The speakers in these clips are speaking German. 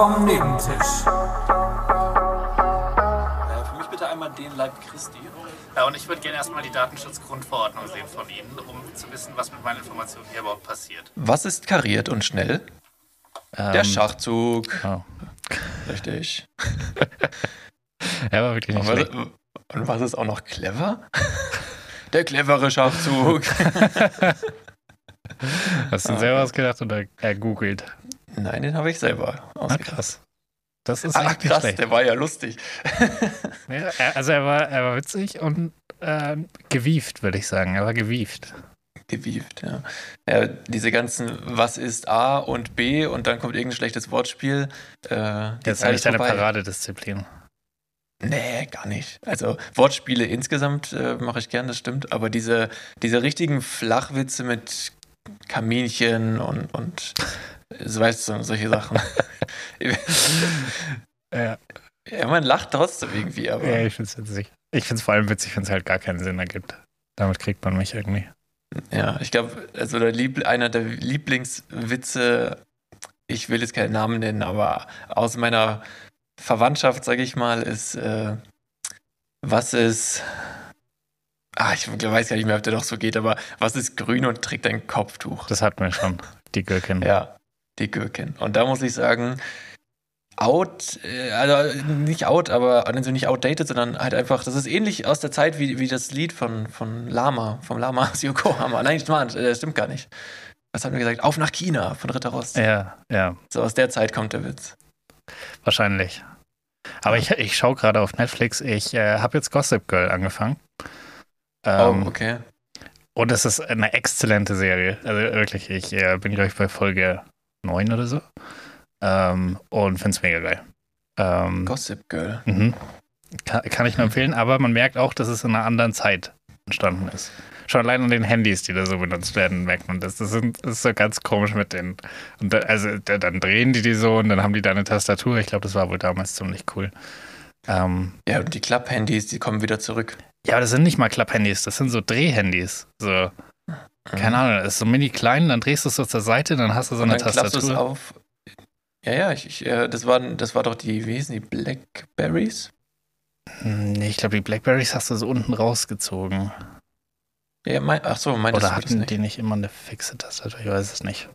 vom Nebentisch. Äh, für mich bitte einmal den Leib Christi. Ja, und ich würde gerne erstmal die Datenschutzgrundverordnung sehen von Ihnen, um zu wissen, was mit meinen Informationen hier überhaupt passiert. Was ist kariert und schnell? Der Ähm, Schachzug. oh. Richtig. Er war wirklich Und nicht was, schlecht. und was ist auch noch clever? Der clevere Schachzug. Hast du selber ausgedacht oder ergoogelt? Nein, den habe ich selber Ah, ausgedacht. krass. Das ist Ah, echt nicht krass, schlecht. der war ja lustig. Ja, also er war, er war witzig und äh, gewieft, würde ich sagen. Er war gewieft. Gewieft, ja. ja. Diese ganzen, was ist A und B und dann kommt irgendein schlechtes Wortspiel. Äh, Das ist eigentlich deine. Paradedisziplin. Nee, gar nicht. Also Wortspiele insgesamt äh, mache ich gern, das stimmt. Aber diese, diese richtigen Flachwitze mit Kaminchen und, und so weißt du, solche Sachen. Ja, ja, man lacht trotzdem irgendwie, aber ja ich finde es witzig. Ich finde es vor allem witzig, wenn es halt gar keinen Sinn ergibt. Damit kriegt man mich irgendwie. ja, ich glaube, also der Lieb einer der Lieblingswitze, ich will jetzt keinen Namen nennen, aber aus meiner Verwandtschaft, sage ich mal, ist, äh, was ist, ah, ich weiß gar nicht mehr, ob der doch so geht, aber was ist grün und trägt ein Kopftuch? Das hatten wir schon, die Gürkin. Ja, die Gürkin. Und da muss ich sagen, out, äh, also nicht out, aber also nicht outdated, sondern halt einfach, das ist ähnlich aus der Zeit wie, wie das Lied von, von Lama, vom Lama aus Yokohama. Nein, das stimmt gar nicht. Was haben wir gesagt? Auf nach China von Ritter Rost. Ja, ja, So aus der Zeit kommt der Witz. wahrscheinlich. Aber ich, ich schaue gerade auf Netflix. Ich äh, habe jetzt Gossip Girl angefangen. Ähm, oh, okay. Und es ist eine exzellente Serie. Also wirklich, ich äh, bin, glaube ich, bei Folge 9 oder so. Ähm, und finde es mega geil. Ähm, Gossip Girl. mhm. kann, kann ich nur empfehlen, aber man merkt auch, dass es in einer anderen Zeit entstanden ist. Schon allein an den Handys, die da so benutzt werden, merkt man das. Das, sind, das ist so ganz komisch mit den. Und da, also da, dann drehen die die so und dann haben die da eine Tastatur. Ich glaube, das war wohl damals ziemlich cool. Ähm, Ja, und die Klapp-Handys, die kommen wieder zurück. ja, aber das sind nicht mal Klapp-Handys, das sind so Drehhandys. So, keine Ahnung, das ist so mini klein, dann drehst du es so zur Seite, dann hast du so eine dann klappst du es Tastatur. auf. Ja, ja, ich, ich, äh, das, waren, das war doch die, wie hießen die, Blackberries? Hm, Nee, ich glaube, die Blackberries hast du so unten rausgezogen. Ja, mein, ach so, meintest Oder hatten nicht? die nicht immer eine fixe Tastatur? Ich weiß es nicht.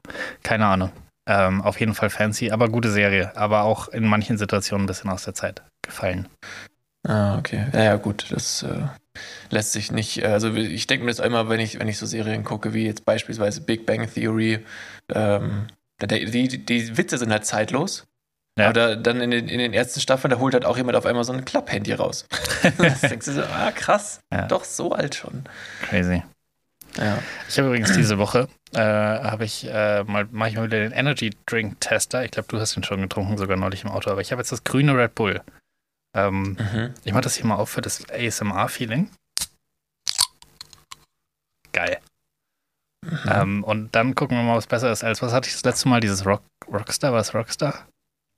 Keine Ahnung. Ähm, auf jeden Fall fancy, aber gute Serie. Aber auch in manchen Situationen ein bisschen aus der Zeit gefallen. Ah, okay. Ja, ja, gut, das äh, lässt sich nicht, also ich denke mir das einmal, wenn ich, wenn ich so Serien gucke, wie jetzt beispielsweise Big Bang Theory, ähm, die, die, Witze sind halt zeitlos. Ja. Da, dann in den, in den ersten Staffeln, da holt halt auch jemand auf einmal so ein Klapphandy raus. das denkst du so, ah, krass, Ja. doch so alt schon. Crazy. Ja. Ich habe übrigens diese Woche, äh, habe ich äh, mal, mache ich mal wieder den Energy Drink Tester. Ich glaube, du hast ihn schon getrunken, sogar neulich im Auto, aber ich habe jetzt das grüne Red Bull. Ähm, Mhm. ich mache das hier mal auf für das ASMR-Feeling. Geil. Mhm. Ähm, und dann gucken wir mal, was besser ist als, was hatte ich das letzte Mal? Dieses Rock, Rockstar, war es Rockstar?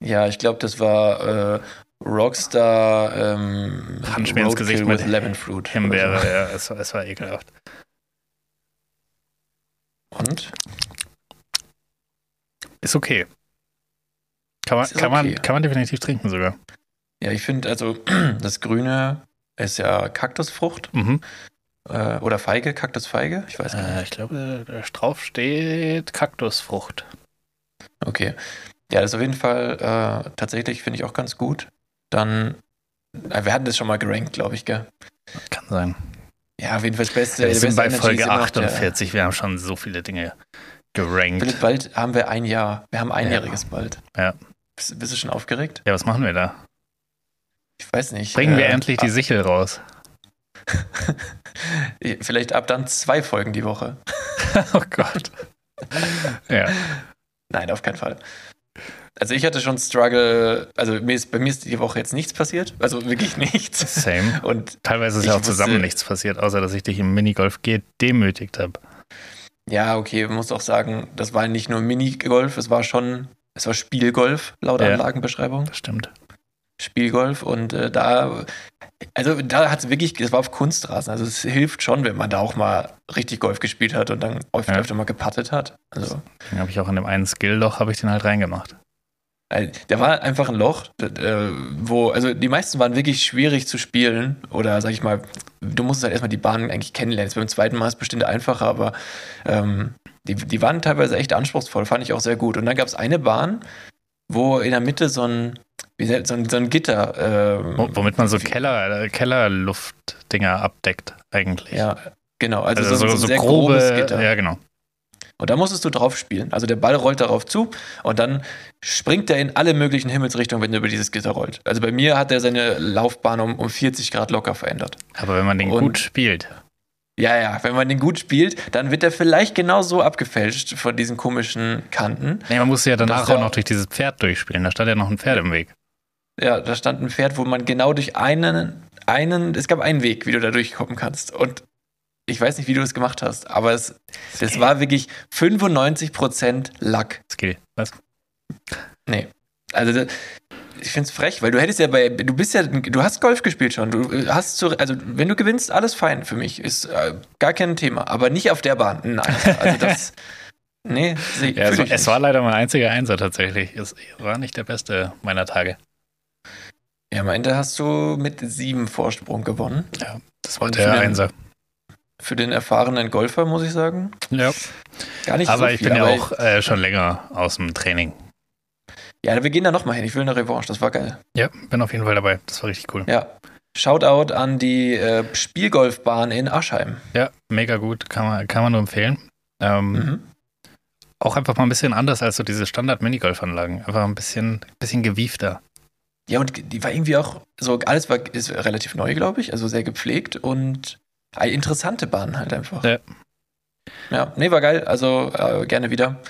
Ja, ich glaube, das war äh, Rockstar ähm, Punch mir ins Gesicht mit Lemon Fruit. Himbeere, oder ja, es, war- es war ekelhaft. so. Und? Ist okay. Kann man, ist kann, okay. man, kann man definitiv trinken sogar. Ja, ich finde, also das Grüne ist ja Kaktusfrucht Mhm. äh, oder Feige, Kaktusfeige, ich weiß gar Äh, nicht. ich glaube, drauf steht Kaktusfrucht. Okay. Ja, das ist auf jeden Fall äh, tatsächlich, finde ich auch ganz gut. Dann, äh, wir hatten das schon mal gerankt, glaube ich, gell? Kann sein. Ja, auf jeden Fall das Beste. Wir sind beste bei Energy Folge immer noch der- 48. Wir haben schon so viele Dinge gerankt. Philipp, bald haben wir ein Jahr. Wir haben einjähriges bald. Ja. Bist, bist du schon aufgeregt? Ja, was machen wir da? Ich weiß nicht. Bringen wir äh, endlich die Sichel raus. Vielleicht ab dann zwei Folgen die Woche. oh Gott. ja. Nein, auf keinen Fall. Also ich hatte schon Struggle, also mir ist, bei mir ist die Woche jetzt nichts passiert, also wirklich nichts. Same. Und Teilweise ist ja auch zusammen wusste- nichts passiert, außer dass ich dich im Minigolf gedemütigt habe. ja, okay, man muss auch sagen, das war nicht nur Minigolf, es war schon, es war Spielgolf, laut Ja. Anlagenbeschreibung. Das stimmt. Spielgolf und äh, da, also da hat es wirklich, das war auf Kunstrasen, also es hilft schon, wenn man da auch mal richtig Golf gespielt hat und dann oft Ja. öfter mal gepattet hat. Also Deswegen habe ich auch in dem einen Skill-Loch habe ich den halt reingemacht. Äh, Der war einfach ein Loch, äh, wo, also die meisten waren wirklich schwierig zu spielen. Oder sag ich mal, du musstest halt erstmal die Bahn eigentlich kennenlernen. Jetzt beim zweiten Mal ist es bestimmt einfacher, aber ähm, die, die waren teilweise echt anspruchsvoll, fand ich auch sehr gut. Und dann gab es eine Bahn, wo in der Mitte so ein, wie so ein, so ein Gitter. ähm, Wo- Womit man so Keller, äh, Kellerluftdinger abdeckt, eigentlich. Ja, genau. Also, Also, so, so, so, ein sehr grobe, grobes Gitter. ja genau. Und da musstest du drauf spielen. Also der Ball rollt darauf zu und dann springt er in alle möglichen Himmelsrichtungen, wenn er über dieses Gitter rollt. Also bei mir hat er seine Laufbahn um, um 40 Grad locker verändert. Aber wenn man den Und- gut spielt, Ja, ja, wenn man den gut spielt, dann wird er vielleicht genauso abgefälscht von diesen komischen Kanten. nee, man musste ja danach auch noch durch dieses Pferd durchspielen. Da stand ja noch ein Pferd im Weg. Ja, da stand ein Pferd, wo man genau durch einen, einen, es gab einen Weg, wie du da durchkommen kannst. Und ich weiß nicht, wie du es gemacht hast, aber es, das war wirklich 95% Lack. Skill. Was? Nee. Also ich finde es frech, weil du hättest ja bei, du bist ja, du hast Golf gespielt schon. Du äh, hast zu, also wenn du gewinnst, alles fein für mich. Ist äh, gar kein Thema. Aber nicht auf der Bahn. Nein. Also das. nee, Ja, also, ich es war leider mein einziger Einser tatsächlich. Es war nicht der beste meiner Tage. Ja, am Ende hast du mit sieben Vorsprung gewonnen. Ja, das war der Einser. Für den erfahrenen Golfer, muss ich sagen. Ja. Gar nicht Aber so ich viel. bin ja auch äh, schon länger aus dem Training. Ja, wir gehen da nochmal hin. Ich will eine Revanche. Das war geil. Ja, bin auf jeden Fall dabei. Das war richtig cool. Ja. Shoutout an die äh, Spielgolfbahn in Aschheim. Ja, mega gut. Kann man, kann man nur empfehlen. Ähm, Mhm. Auch einfach mal ein bisschen anders als so diese Standard-Minigolfanlagen. Einfach ein bisschen, bisschen gewiefter. Ja, und die war irgendwie auch so, alles war ist relativ neu, glaube ich, also sehr gepflegt und eine interessante Bahn halt einfach. Ja. Ja, nee, war geil, also äh, gerne wieder.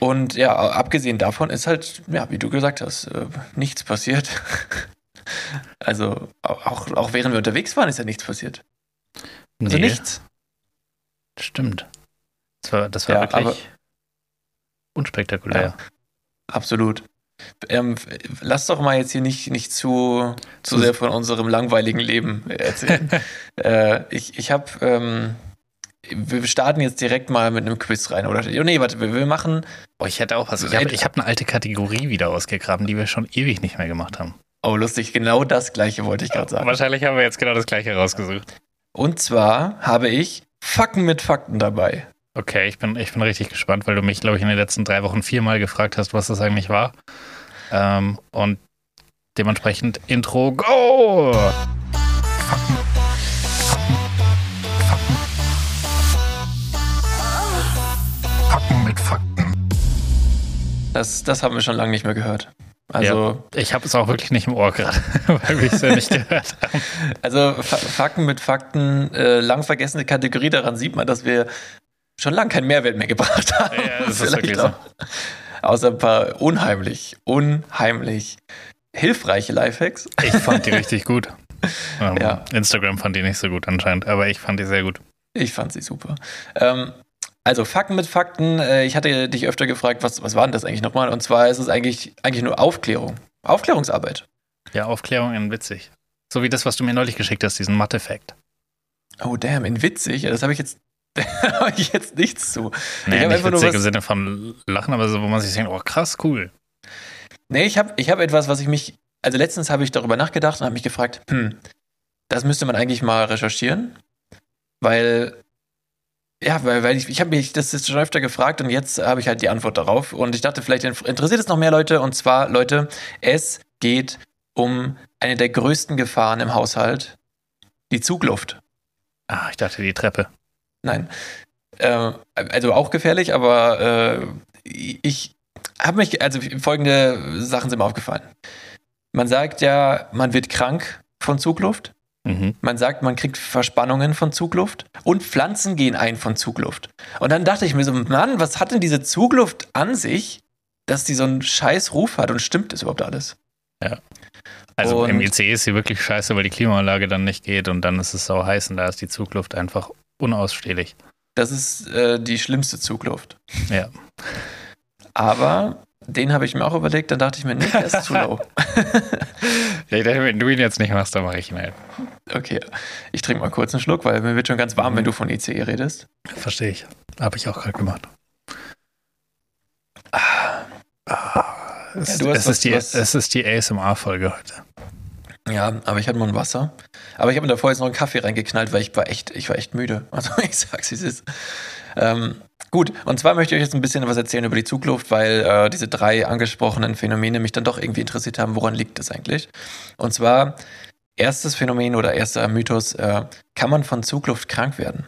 Und ja, abgesehen davon ist halt, ja, wie du gesagt hast, äh, nichts passiert. also auch, auch während wir unterwegs waren, ist ja nichts passiert. Also Nee, nichts. Stimmt. Das war, das war Ja, wirklich unspektakulär. Ja. Absolut. Ähm, lass doch mal jetzt hier nicht, nicht zu, zu sehr von unserem langweiligen Leben erzählen. äh, ich ich habe, ähm, wir starten jetzt direkt mal mit einem Quiz rein, oder? Nee, warte, wir, wir machen, Oh, ich hätte auch was. Ich habe hab eine alte Kategorie wieder ausgegraben, die wir schon ewig nicht mehr gemacht haben. oh lustig, genau das gleiche wollte ich gerade sagen. Wahrscheinlich haben wir jetzt genau das gleiche rausgesucht. Und zwar habe ich Fakten mit Fakten dabei. Okay, ich bin, ich bin richtig gespannt, weil du mich, glaube ich, in den letzten drei Wochen viermal gefragt hast, was das eigentlich war. Ähm, und dementsprechend Intro, go! Fakten, Fakten, Fakten. Fakten mit Fakten. Das, das haben wir schon lange nicht mehr gehört. Also, Ich habe es auch wirklich nicht im Ohr gerade, weil wir es ja nicht gehört haben. Also Fa Fakten mit Fakten, äh, lang vergessene Kategorie, daran sieht man, dass wir schon lange keinen Mehrwert mehr gebracht haben. Ja, das ist wirklich so. Außer ein paar unheimlich, unheimlich hilfreiche Lifehacks. Ich fand die richtig gut. Ähm, Ja. Instagram fand die nicht so gut anscheinend, aber ich fand die sehr gut. Ich fand sie super. Ähm, also Fakten mit Fakten, äh, ich hatte dich öfter gefragt, was, was war denn das eigentlich nochmal? Und zwar ist es eigentlich, eigentlich nur Aufklärung. Aufklärungsarbeit. Ja, Aufklärung in witzig. So wie das, was du mir neulich geschickt hast, diesen Mathe-Fact. Oh damn, in witzig. Das habe ich jetzt, habe ich jetzt nichts zu. Nee, hab nicht einfach nur was- im Sinne von Lachen, aber so, wo man sich denkt, oh krass, cool. Nee, ich habe ich hab etwas, was ich mich. Also letztens habe ich darüber nachgedacht und habe mich gefragt, hm, das müsste man eigentlich mal recherchieren. Weil, ja, weil, weil ich, ich habe mich das ist schon öfter gefragt und jetzt habe ich halt die Antwort darauf. Und ich dachte, vielleicht in- interessiert es noch mehr Leute. Und zwar, Leute, es geht um eine der größten Gefahren im Haushalt, die Zugluft. Ah, ich dachte die Treppe. Nein. Äh, also auch gefährlich, aber äh, ich habe mich, also folgende Sachen sind mir aufgefallen. Man sagt ja, man wird krank von Zugluft. Mhm. Man sagt, man kriegt Verspannungen von Zugluft und Pflanzen gehen ein von Zugluft. Und dann dachte ich mir so, Mann, was hat denn diese Zugluft an sich, dass die so einen scheiß Ruf hat und stimmt das überhaupt alles? Also Und- im ICE ist sie wirklich scheiße, weil die Klimaanlage dann nicht geht und dann ist es sau heiß und da ist die Zugluft einfach unausstehlich. Das ist äh, die schlimmste Zugluft. Ja. Aber den habe ich mir auch überlegt, dann dachte ich mir, nee, der ist zu low. ja. Ich dachte, wenn du ihn jetzt nicht machst, dann mache ich ihn halt. Okay, ich trinke mal kurz einen Schluck, weil mir wird schon ganz warm, wenn du von ICE redest. Verstehe ich. Habe ich auch gerade gemacht. Es, du hast es, was- ist, die, es ist die ASMR-Folge heute. Ja, aber ich hatte mal ein Wasser. Aber ich habe mir davor jetzt noch einen Kaffee reingeknallt, weil ich war echt, ich war echt müde. Also ich sag's, es ist. Ähm, gut, und zwar möchte ich euch jetzt ein bisschen was erzählen über die Zugluft, weil äh, diese drei angesprochenen Phänomene mich dann doch irgendwie interessiert haben, woran liegt das eigentlich? Und zwar, erstes Phänomen oder erster Mythos, äh, kann man von Zugluft krank werden?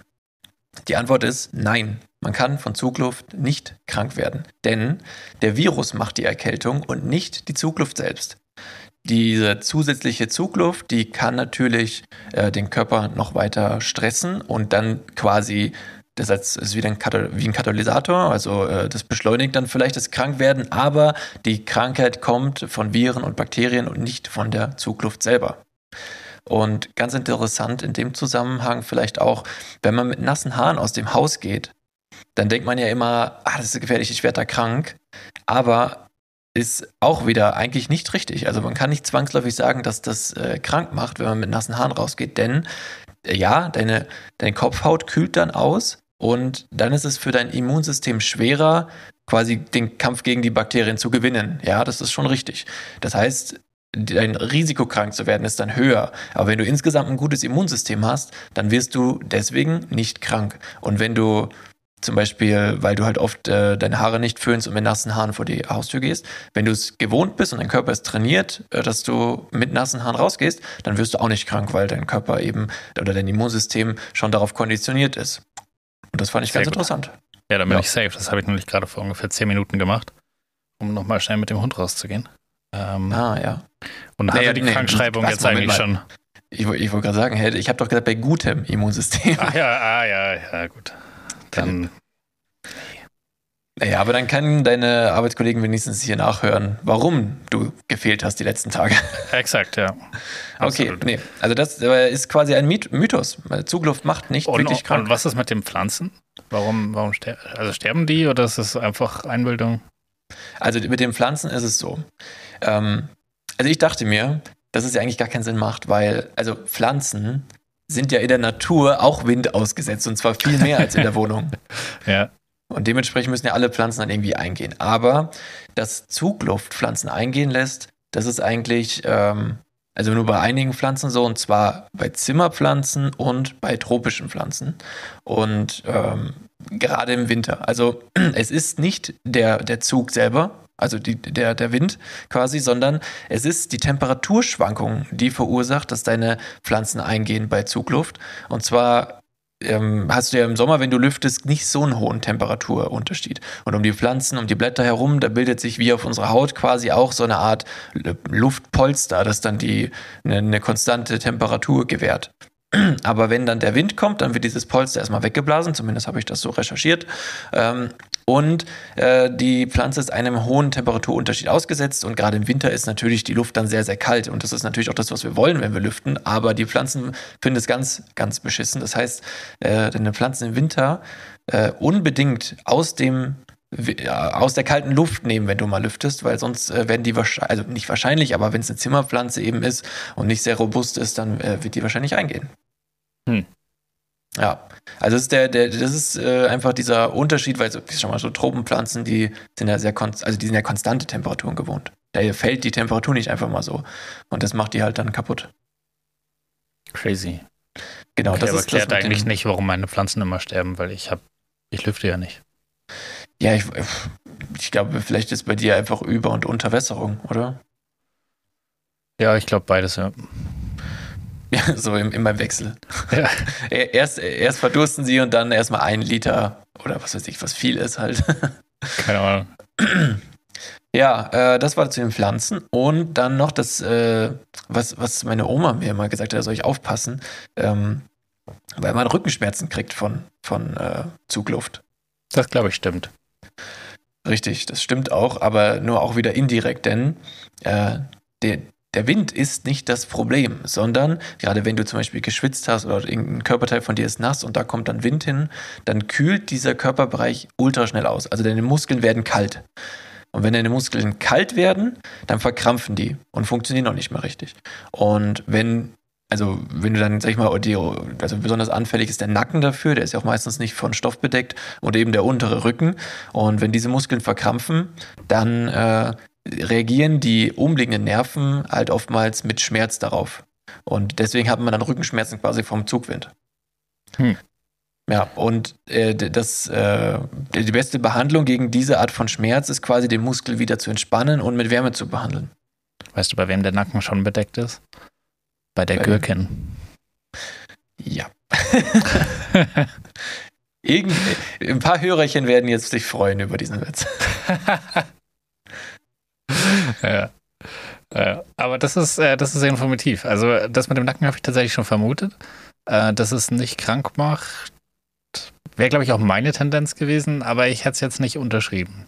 Die Antwort ist nein. Man kann von Zugluft nicht krank werden, denn der Virus macht die Erkältung und nicht die Zugluft selbst. Diese zusätzliche Zugluft, die kann natürlich äh, den Körper noch weiter stressen und dann quasi, das ist wieder ein wie ein Katalysator, also äh, das beschleunigt dann vielleicht das Krankwerden, aber die Krankheit kommt von Viren und Bakterien und nicht von der Zugluft selber. Und ganz interessant in dem Zusammenhang vielleicht auch, wenn man mit nassen Haaren aus dem Haus geht, dann denkt man ja immer, ah, das ist gefährlich, ich werde da krank. Aber ist auch wieder eigentlich nicht richtig. Also man kann nicht zwangsläufig sagen, dass das äh, krank macht, wenn man mit nassen Haaren rausgeht, denn äh, ja, deine, deine Kopfhaut kühlt dann aus und dann ist es für dein Immunsystem schwerer, quasi den Kampf gegen die Bakterien zu gewinnen. Ja, das ist schon richtig. Das heißt, dein Risiko krank zu werden ist dann höher. Aber wenn du insgesamt ein gutes Immunsystem hast, dann wirst du deswegen nicht krank. Und wenn du zum Beispiel, weil du halt oft äh, deine Haare nicht föhnst und mit nassen Haaren vor die Haustür gehst. Wenn du es gewohnt bist und dein Körper ist trainiert, äh, dass du mit nassen Haaren rausgehst, dann wirst du auch nicht krank, weil dein Körper eben oder dein Immunsystem schon darauf konditioniert ist. Und das fand ich Sehr ganz gut. interessant. Ja, dann bin Ja. ich safe. Das habe ich nämlich gerade vor ungefähr 10 Minuten gemacht, um nochmal schnell mit dem Hund rauszugehen. Ähm, Ah, ja. und hatte Naja, die nee, Krankschreibung was, jetzt eigentlich mal. schon. Ich, ich wollte gerade sagen, hey, ich habe doch gesagt, bei gutem Immunsystem. Ah ja, ah ja, ja, gut. Dann, Naja, aber dann können deine Arbeitskollegen wenigstens hier nachhören, warum du gefehlt hast die letzten Tage. exakt, ja. Okay, Absolut. nee. Also das ist quasi ein Myth- Mythos. Zugluft macht nicht Und, wirklich krank. und was ist mit den Pflanzen? Warum, warum ster also sterben die oder ist es einfach Einbildung? Also mit den Pflanzen ist es so. Ähm, also ich dachte mir, dass es ja eigentlich gar keinen Sinn macht, weil, also Pflanzen sind ja in der Natur auch Wind ausgesetzt und zwar viel mehr als in der Wohnung. Ja. Und dementsprechend müssen ja alle Pflanzen dann irgendwie eingehen. Aber dass Zugluft Pflanzen eingehen lässt, das ist eigentlich, ähm, also nur bei einigen Pflanzen so, und zwar bei Zimmerpflanzen und bei tropischen Pflanzen. Und ähm, gerade im Winter. Also es ist nicht der, der Zug selber, also die, der, der Wind quasi, sondern es ist die Temperaturschwankung, die verursacht, dass deine Pflanzen eingehen bei Zugluft. Und zwar ähm, hast du ja im Sommer, wenn du lüftest, nicht so einen hohen Temperaturunterschied. Und um die Pflanzen, um die Blätter herum, da bildet sich wie auf unserer Haut quasi auch so eine Art Luftpolster, das dann die eine, eine konstante Temperatur gewährt. Aber wenn dann der Wind kommt, dann wird dieses Polster erstmal weggeblasen, zumindest habe ich das so recherchiert. Ähm, und äh, die Pflanze ist einem hohen Temperaturunterschied ausgesetzt und gerade im Winter ist natürlich die Luft dann sehr, sehr kalt. Und das ist natürlich auch das, was wir wollen, wenn wir lüften. Aber die Pflanzen finden es ganz, ganz beschissen. Das heißt, äh, deine Pflanzen im Winter äh, unbedingt aus dem aus der kalten Luft nehmen, wenn du mal lüftest, weil sonst äh, werden die wahrscheinlich, also nicht wahrscheinlich, aber wenn es eine Zimmerpflanze eben ist und nicht sehr robust ist, dann äh, wird die wahrscheinlich eingehen. Hm. Ja, also das ist der, der das ist äh, einfach dieser Unterschied, weil so, schon mal so Tropenpflanzen, die sind ja sehr also die sind ja konstante Temperaturen gewohnt. Da fällt die Temperatur nicht einfach mal so und das macht die halt dann kaputt. Crazy. Genau, okay, das aber ist klärt das mit eigentlich nicht, warum meine Pflanzen immer sterben, weil ich habe, ich lüfte ja nicht. Ja, ich, ich glaube, vielleicht ist bei dir einfach Über- und Unterwässerung, oder? Ja, ich glaube beides, ja. Ja, so im, immer im Wechsel. Ja. Erst, erst verdursten sie und dann erstmal ein Liter oder was weiß ich, was viel ist halt. Keine Ahnung. Ja, äh, das war zu den Pflanzen. Und dann noch das, äh, was, was meine Oma mir immer gesagt hat, da soll ich aufpassen, ähm, weil man Rückenschmerzen kriegt von, von äh, Zugluft. Das glaube ich stimmt. Richtig, das stimmt auch, aber nur auch wieder indirekt, denn äh, der, der Wind ist nicht das Problem, sondern gerade wenn du zum Beispiel geschwitzt hast oder irgendein Körperteil von dir ist nass und da kommt dann Wind hin, dann kühlt dieser Körperbereich ultra schnell aus. Also deine Muskeln werden kalt. Und wenn deine Muskeln kalt werden, dann verkrampfen die und funktionieren noch nicht mehr richtig. Und wenn, also wenn du dann, sag ich mal, die, also besonders anfällig ist der Nacken dafür, der ist ja auch meistens nicht von Stoff bedeckt und eben der untere Rücken. Und wenn diese Muskeln verkrampfen, dann äh, reagieren die umliegenden Nerven halt oftmals mit Schmerz darauf. Und deswegen hat man dann Rückenschmerzen quasi vom Zugwind. Hm. Ja, und äh, das, äh, die beste Behandlung gegen diese Art von Schmerz ist quasi den Muskel wieder zu entspannen und mit Wärme zu behandeln. Weißt du, bei wem der Nacken schon bedeckt ist? Bei der? Gürkin. Ja. Irgend, ein paar Hörerchen werden jetzt sich freuen über diesen Witz. ja. Ja, aber das ist, äh, das ist sehr informativ. Also das mit dem Nacken habe ich tatsächlich schon vermutet. Äh, dass es nicht krank macht, wäre, glaube ich, auch meine Tendenz gewesen, aber ich hätte es jetzt nicht unterschrieben.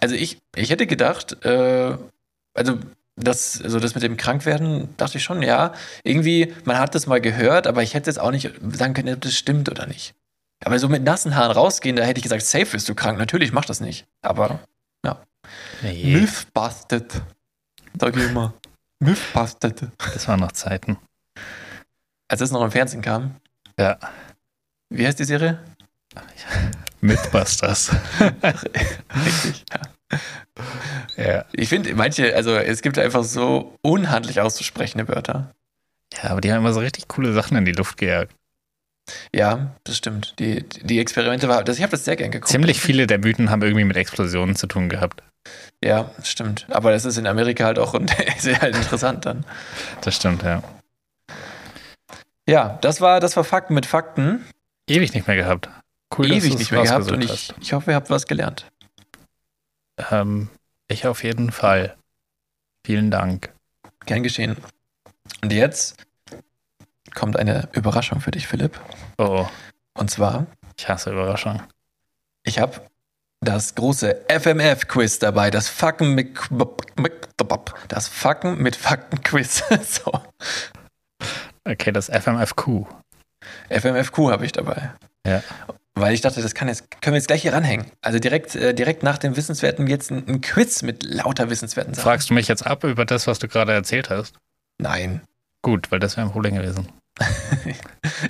Also ich, ich hätte gedacht, äh, also das, also das mit dem Krankwerden, dachte ich schon, ja. Irgendwie, man hat das mal gehört, aber ich hätte jetzt auch nicht sagen können, ob das stimmt oder nicht. Aber so mit nassen Haaren rausgehen, da hätte ich gesagt, safe bist du krank. Natürlich mach das nicht. Aber Nee, Mythbusted. Sag ich immer. Mythbusted. das waren noch Zeiten. Als es noch im Fernsehen kam. Ja. Wie heißt die Serie? Mythbusters. Richtig, ja. Ja. Ich finde, manche, also es gibt einfach so unhandlich auszusprechende Wörter. ja, aber die haben immer so richtig coole Sachen in die Luft gejagt. Ja, das stimmt. Die, die Experimente war, das, ich habe das sehr gern geguckt. Ziemlich viele der Mythen haben irgendwie mit Explosionen zu tun gehabt. Ja, das stimmt. Aber das ist in Amerika halt auch sehr halt interessant dann. Das stimmt, ja. Ja, das war, das war Fakten mit Fakten. Ewig nicht mehr gehabt. Cool, dass Ewig du's nicht mehr gehabt und ich, ich hoffe, ihr habt was gelernt. Ähm, ich auf jeden Fall. Vielen Dank. Gern geschehen. Und jetzt kommt eine Überraschung für dich, Philipp. Oh, Und zwar, ich hasse Überraschungen. ich habe das große FMF-Quiz dabei, das Facken mit das Facken mit Fakten-Quiz. so. Okay, das FMFQ. FMFQ habe ich dabei. Ja. Weil ich dachte, das kann jetzt, können wir jetzt gleich hier ranhängen. Also direkt, äh, direkt nach dem Wissenswerten jetzt ein, ein Quiz mit lauter wissenswerten Sachen. Fragst du mich jetzt ab über das, was du gerade erzählt hast? Nein. Gut, weil das wäre ein Problem gewesen.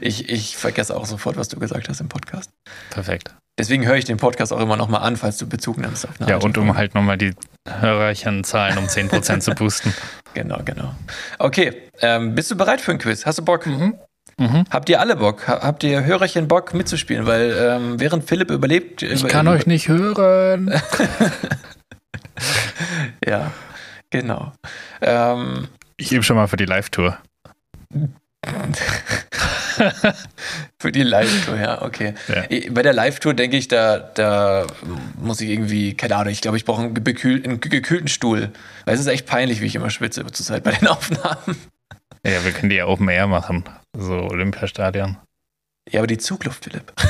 Ich, ich vergesse auch sofort, was du gesagt hast im Podcast. Perfekt. Deswegen höre ich den Podcast auch immer nochmal an, falls du Bezug nimmst auf eine Ja, und um halt nochmal die Hörerchenzahlen um 10% zu boosten. Genau, genau. Okay, ähm, bist du bereit für ein Quiz? Hast du Bock? Mhm. Habt ihr alle Bock? Ha- Habt ihr Hörerchen Bock mitzuspielen? Weil ähm, während Philipp überlebt. Ich über, kann euch nicht hören. Ja, genau. Ähm, Ich übe schon mal für die Live-Tour. Für die Live-Tour, ja, okay. Ja. Bei der Live-Tour denke ich, da, da muss ich irgendwie, keine Ahnung, ich glaube, ich brauche einen, gekühl, einen gekühlten Stuhl. Weil es ist echt peinlich, wie ich immer schwitze zurzeit bei den Aufnahmen. Ja, wir können die ja Open Air machen. So Olympiastadion. Ja, aber die Zugluft, Philipp.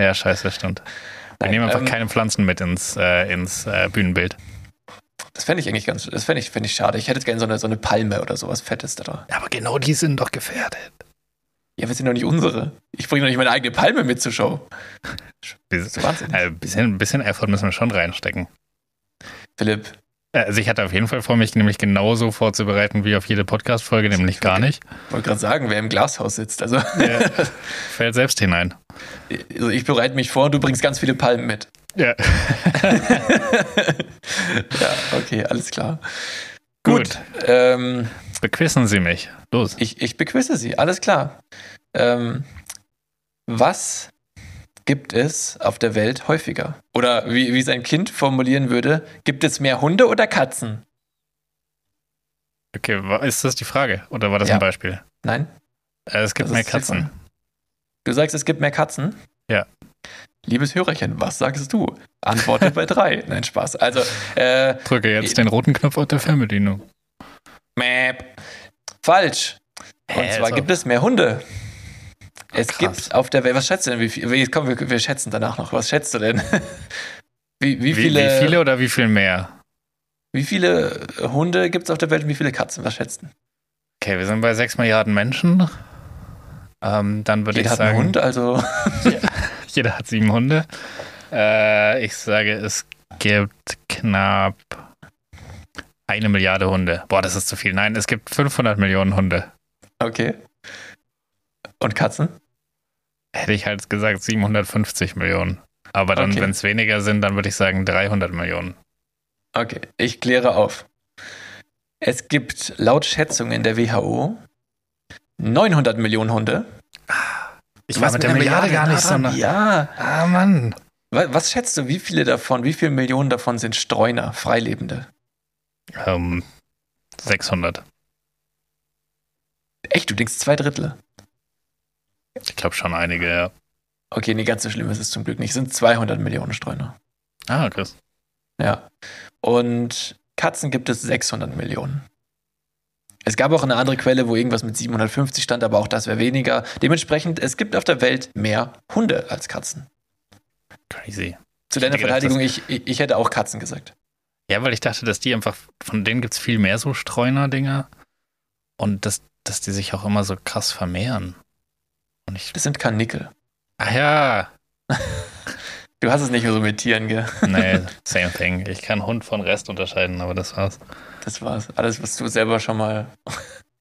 Ja, scheiße, stimmt. Wir Nein, nehmen einfach ähm, keine Pflanzen mit ins, äh, ins äh, Bühnenbild. Das fände ich eigentlich ganz, das fände ich, fänd ich schade. Ich hätte gerne so eine, so eine Palme oder sowas Fettes da. Ja, aber genau die sind doch gefährdet. Ja, wir sind doch nicht unsere. Ich bringe doch nicht meine eigene Palme mit zur Show. Wir- ist Wahnsinn. Äh, Ein bisschen, ein bisschen Effort müssen wir schon reinstecken. Philipp, Äh, Also ich hatte auf jeden Fall vor, mich nämlich genauso vorzubereiten wie auf jede Podcast-Folge, nämlich gar nicht. wollte gerade sagen, wer im Glashaus sitzt. Also, Ja, fällt selbst hinein. also ich bereite mich vor, du bringst ganz viele Palmen mit. Ja. Ja, okay, alles klar. Gut. Gut. Ähm, Bequissen Sie mich. Los. ich, ich bequisse Sie, alles klar. Ähm, was gibt es auf der Welt häufiger? Oder wie, wie sein Kind formulieren würde, gibt es mehr Hunde oder Katzen? Okay, ist das die Frage? Oder war das Ja. ein Beispiel? Nein? Äh, es gibt Das mehr Katzen. Du sagst, es gibt mehr Katzen? Ja. Liebes Hörerchen, was sagst du? Antworte bei drei. Nein, Spaß. Also, äh, Drücke jetzt den roten Knopf auf der Fernbedienung. Mäp. Falsch. Und Hä, zwar gibt es mehr Hunde. Es krass. gibt auf der Welt, was schätzt du denn? Wie viel, wie, komm, wir, wir schätzen danach noch. Was schätzt du denn? Wie, wie, Wie, viele, wie viele oder wie viel mehr? wie viele Hunde gibt es auf der Welt und wie viele Katzen? Was schätzt du? Okay, wir sind bei 6 Milliarden Menschen. Ähm, dann würde ich Jeder hat sagen, einen Hund, also jeder hat sieben Hunde. Äh, ich sage, es gibt knapp eine Milliarde Hunde. Boah, das ist zu viel. Nein, es gibt 500 Millionen Hunde. okay. Und Katzen? Hätte ich halt gesagt 750 Millionen. Aber dann, Okay. wenn es weniger sind, dann würde ich sagen 300 Millionen. Okay, ich kläre auf. Es gibt laut Schätzungen der WHO 900 Millionen Hunde. Ich war mit der Milliarde gar nicht so nah. Ja. Ah, Mann. Wa- Was schätzt du, wie viele davon, wie viele Millionen davon sind Streuner, Freilebende? Ähm, 600. Echt, du denkst zwei Drittel? Ich glaube schon einige, ja. Okay, nee, ganz so schlimm ist es zum Glück nicht. Es sind 200 Millionen Streuner. Ah, krass. Ja. Und Katzen gibt es 600 Millionen. Es gab auch eine andere Quelle, wo irgendwas mit 750 stand, aber auch das wäre weniger. Dementsprechend, es gibt auf der Welt mehr Hunde als Katzen. Crazy. Zu deiner gedacht, Verteidigung, ich, ich, ich hätte auch Katzen gesagt. Ja, weil ich dachte, dass die einfach, von denen gibt es viel mehr so Streuner-Dinger. Und dass, dass die sich auch immer so krass vermehren. Und ich. Das sind Karnickel. Ach ja. Du hast es nicht so mit Tieren, gell? Nee, same thing. Ich kann Hund von Rest unterscheiden, aber das war's. Das war's. Alles, was du selber schon mal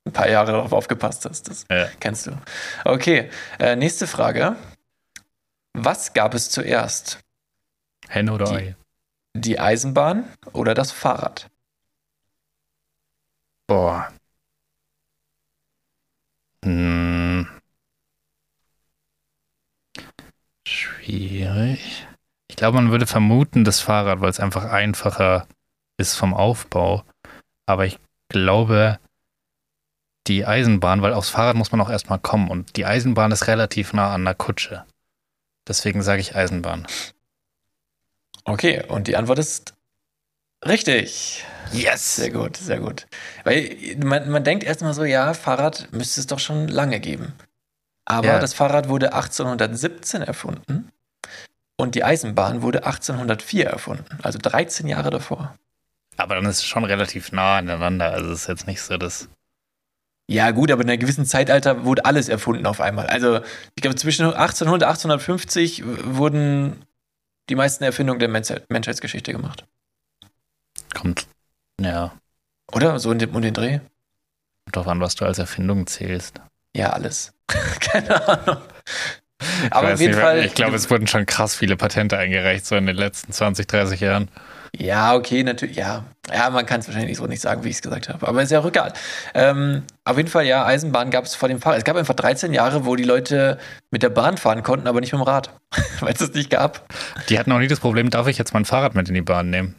ein paar Jahre darauf aufgepasst hast, das Ja. kennst du. Okay, äh, nächste Frage. Was gab es zuerst? Henne oder Die- Ei? Die Eisenbahn oder das Fahrrad? Boah. Hm. Schwierig. Ich glaube, man würde vermuten, das Fahrrad, weil es einfach einfacher ist vom Aufbau. Aber ich glaube, die Eisenbahn, weil aufs Fahrrad muss man auch erstmal kommen und die Eisenbahn ist relativ nah an der Kutsche. Deswegen sage ich Eisenbahn. Okay, und die Antwort ist richtig. Yes! Sehr gut, sehr gut. Weil man, man denkt erstmal so, ja, Fahrrad müsste es doch schon lange geben. Aber Ja. das Fahrrad wurde 1817 erfunden und die Eisenbahn wurde 1804 erfunden, also 13 Jahre davor. Aber dann ist es schon relativ nah aneinander. Also es ist jetzt nicht so, dass. Ja, gut, aber in einem gewissen Zeitalter wurde alles erfunden auf einmal. Also, ich glaube, zwischen 1800 und 1850 wurden die meisten Erfindungen der Menschheit- Menschheitsgeschichte gemacht. Kommt. Ja. Oder? So in dem, um den Dreh? Drauf an, was du als Erfindung zählst. Ja, alles. Keine Ahnung. Ich Aber auf jeden nicht, Fall. Ich glaube, es wurden schon krass viele Patente eingereicht, so in den letzten 20, 30 Jahren. Ja, okay, natürlich, ja. Ja, man kann es wahrscheinlich so nicht sagen, wie ich es gesagt habe. Aber ist ja auch egal. Ähm, auf jeden Fall, ja, Eisenbahn gab es vor dem Fahrrad. Es gab einfach 13 Jahre, wo die Leute mit der Bahn fahren konnten, aber nicht mit dem Rad. Weil es das nicht gab. Die hatten auch nie das Problem, darf ich jetzt mein Fahrrad mit in die Bahn nehmen?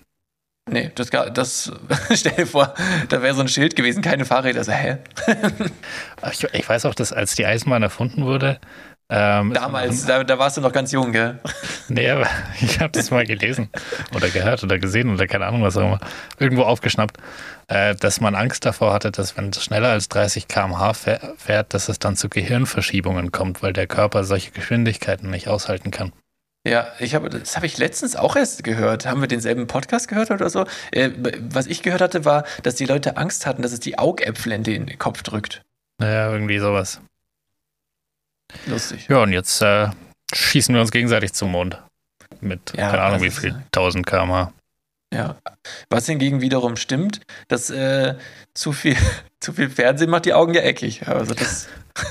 Nee, das, das stell dir vor, da wäre so ein Schild gewesen, keine Fahrräder. So, hä? Ich, ich weiß auch, dass als die Eisenbahn erfunden wurde, ähm, Damals, da, da warst du noch ganz jung, gell? Nee, aber ich habe das mal gelesen oder gehört oder gesehen oder keine Ahnung, was auch immer, irgendwo aufgeschnappt, äh, dass man Angst davor hatte, dass wenn es schneller als 30 km/h fäh- fährt, dass es dann zu Gehirnverschiebungen kommt, weil der Körper solche Geschwindigkeiten nicht aushalten kann. Ja, ich habe, das habe ich letztens auch erst gehört. Haben wir denselben Podcast gehört oder so? Äh, was ich gehört hatte, war, dass die Leute Angst hatten, dass es die Augäpfel in den Kopf drückt. Naja, irgendwie sowas. Lustig. Ja, und jetzt äh, schießen wir uns gegenseitig zum Mond. Mit, Ja, keine Ahnung, wie ist- viel, 1000 km/h. Ja. Was hingegen wiederum stimmt, dass äh, zu viel, zu viel Fernsehen macht die Augen ja eckig. Also das.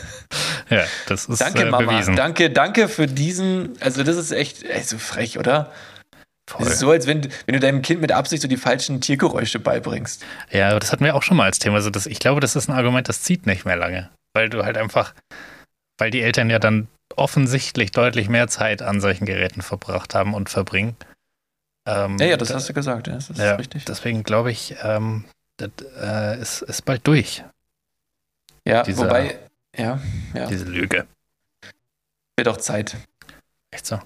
Ja, das ist danke, äh, Mama. bewiesen. Danke, danke für diesen. Also das ist echt ey, so frech, oder? Voll. Das ist so, als wenn, wenn du deinem Kind mit Absicht so die falschen Tiergeräusche beibringst. Ja, aber das hatten wir auch schon mal als Thema. Also das, ich glaube, das ist ein Argument, das zieht nicht mehr lange. Weil du halt einfach, weil die Eltern ja dann offensichtlich deutlich mehr Zeit an solchen Geräten verbracht haben und verbringen. Ähm, Ja, ja, das da- hast du gesagt, ja, das ist ja, richtig. Deswegen glaube ich, ähm, das äh, ist, ist bald durch, Ja, dieser- wobei, ja, ja, diese Lüge. wird auch Zeit. Echt so.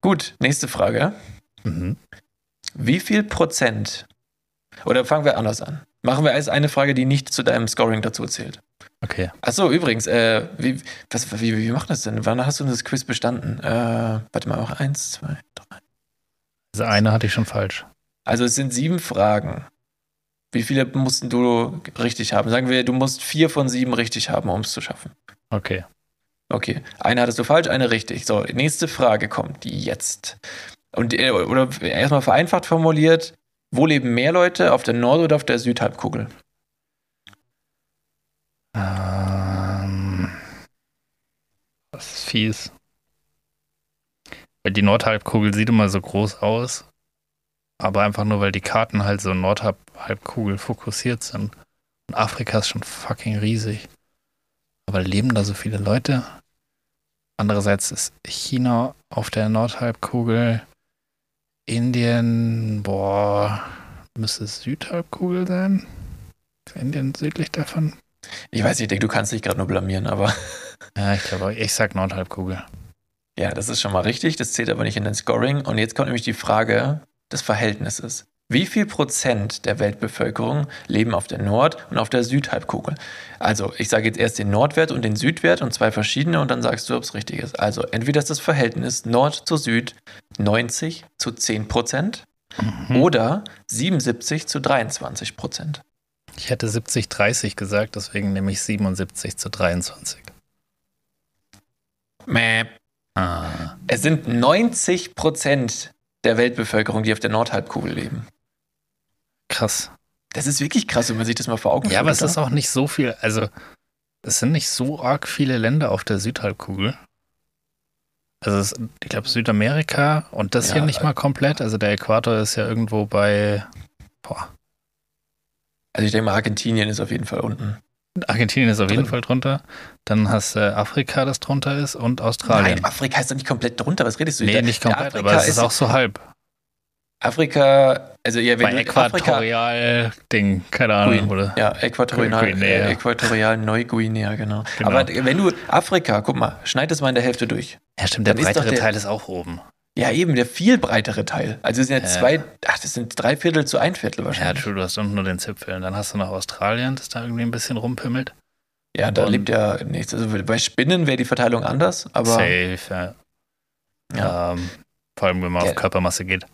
Gut, nächste Frage. Mhm. Wie viel Prozent, oder fangen wir anders an. Machen wir als eine Frage, die nicht zu deinem Scoring dazu zählt. Okay. Achso, übrigens, äh, wie, was, wie, wie macht das denn? Wann hast du das Quiz bestanden? Äh, warte mal, auch eins, zwei, drei. Also eine hatte ich schon falsch. Also es sind sieben Fragen. Wie viele mussten du richtig haben? Sagen wir, du musst vier von sieben richtig haben, um es zu schaffen. Okay. Okay, eine hattest du falsch, eine richtig. So, nächste Frage kommt jetzt. Und äh, oder erstmal vereinfacht formuliert, wo leben mehr Leute, auf der Nord- oder auf der Südhalbkugel? Ähm, das ist fies. Weil die Nordhalbkugel sieht immer so groß aus. Aber einfach nur, weil die Karten halt so Nordhalbkugel fokussiert sind. Und Afrika ist schon fucking riesig. Aber leben da so viele Leute? Andererseits ist China auf der Nordhalbkugel, Indien, boah, müsste es Südhalbkugel sein? Ist Indien südlich davon? Ich weiß nicht, ich denke, du kannst dich gerade nur blamieren, aber Ja, ich glaube, ich sag Nordhalbkugel. ja, das ist schon mal richtig. Das zählt aber nicht in den Scoring. Und jetzt kommt nämlich die Frage des Verhältnisses. Wie viel Prozent der Weltbevölkerung leben auf der Nord- und auf der Südhalbkugel? Also, ich sage jetzt erst den Nordwert und den Südwert und zwei verschiedene und dann sagst du, ob es richtig ist. Also, entweder ist das Verhältnis Nord zu Süd 90 zu 10 Prozent Mhm. oder 77 zu 23 Prozent. Ich hätte 70-30 gesagt, deswegen nehme ich 77 zu 23. Mäh. Ah. Es sind 90 Prozent der Weltbevölkerung, die auf der Nordhalbkugel leben. Krass. Das ist wirklich krass, wenn man sich das mal vor Augen Ja, aber es ist auch nicht so viel. Also, es sind nicht so arg viele Länder auf der Südhalbkugel. Also, es, ich glaube, Südamerika und das Ja, hier nicht mal komplett. Also, der Äquator ist ja irgendwo bei. Boah, Also ich denke mal, Argentinien ist auf jeden Fall unten. Argentinien ist auf jeden Drin. Fall drunter. Dann hast du Afrika, das drunter ist, und Australien. Nein, Afrika ist doch nicht komplett drunter. Was redest du? nee, Der- nicht komplett, aber es ist auch so halb. Afrika, also ja, wenn Bei Äquatorial-Ding, keine Ahnung, oder? ja, Äquatorial, äh, Äquatorial Neuguinea, genau. Genau. Aber wenn du Afrika, guck mal, schneid das mal in der Hälfte durch. Ja, stimmt, der ist breitere Teil ist auch oben. Ja, eben, der viel breitere Teil. Also es sind ja Ja. zwei, ach, das sind drei Viertel zu ein Viertel Ja, wahrscheinlich. true, du hast unten nur den Zipfel. Und dann hast du noch Australien, das da irgendwie ein bisschen rumpimmelt. Ja, da Und- lebt ja nichts. Also bei Spinnen wäre die Verteilung anders, aber Safe, ja. Ja. Ähm, vor allem, wenn man Ja. auf Körpermasse geht.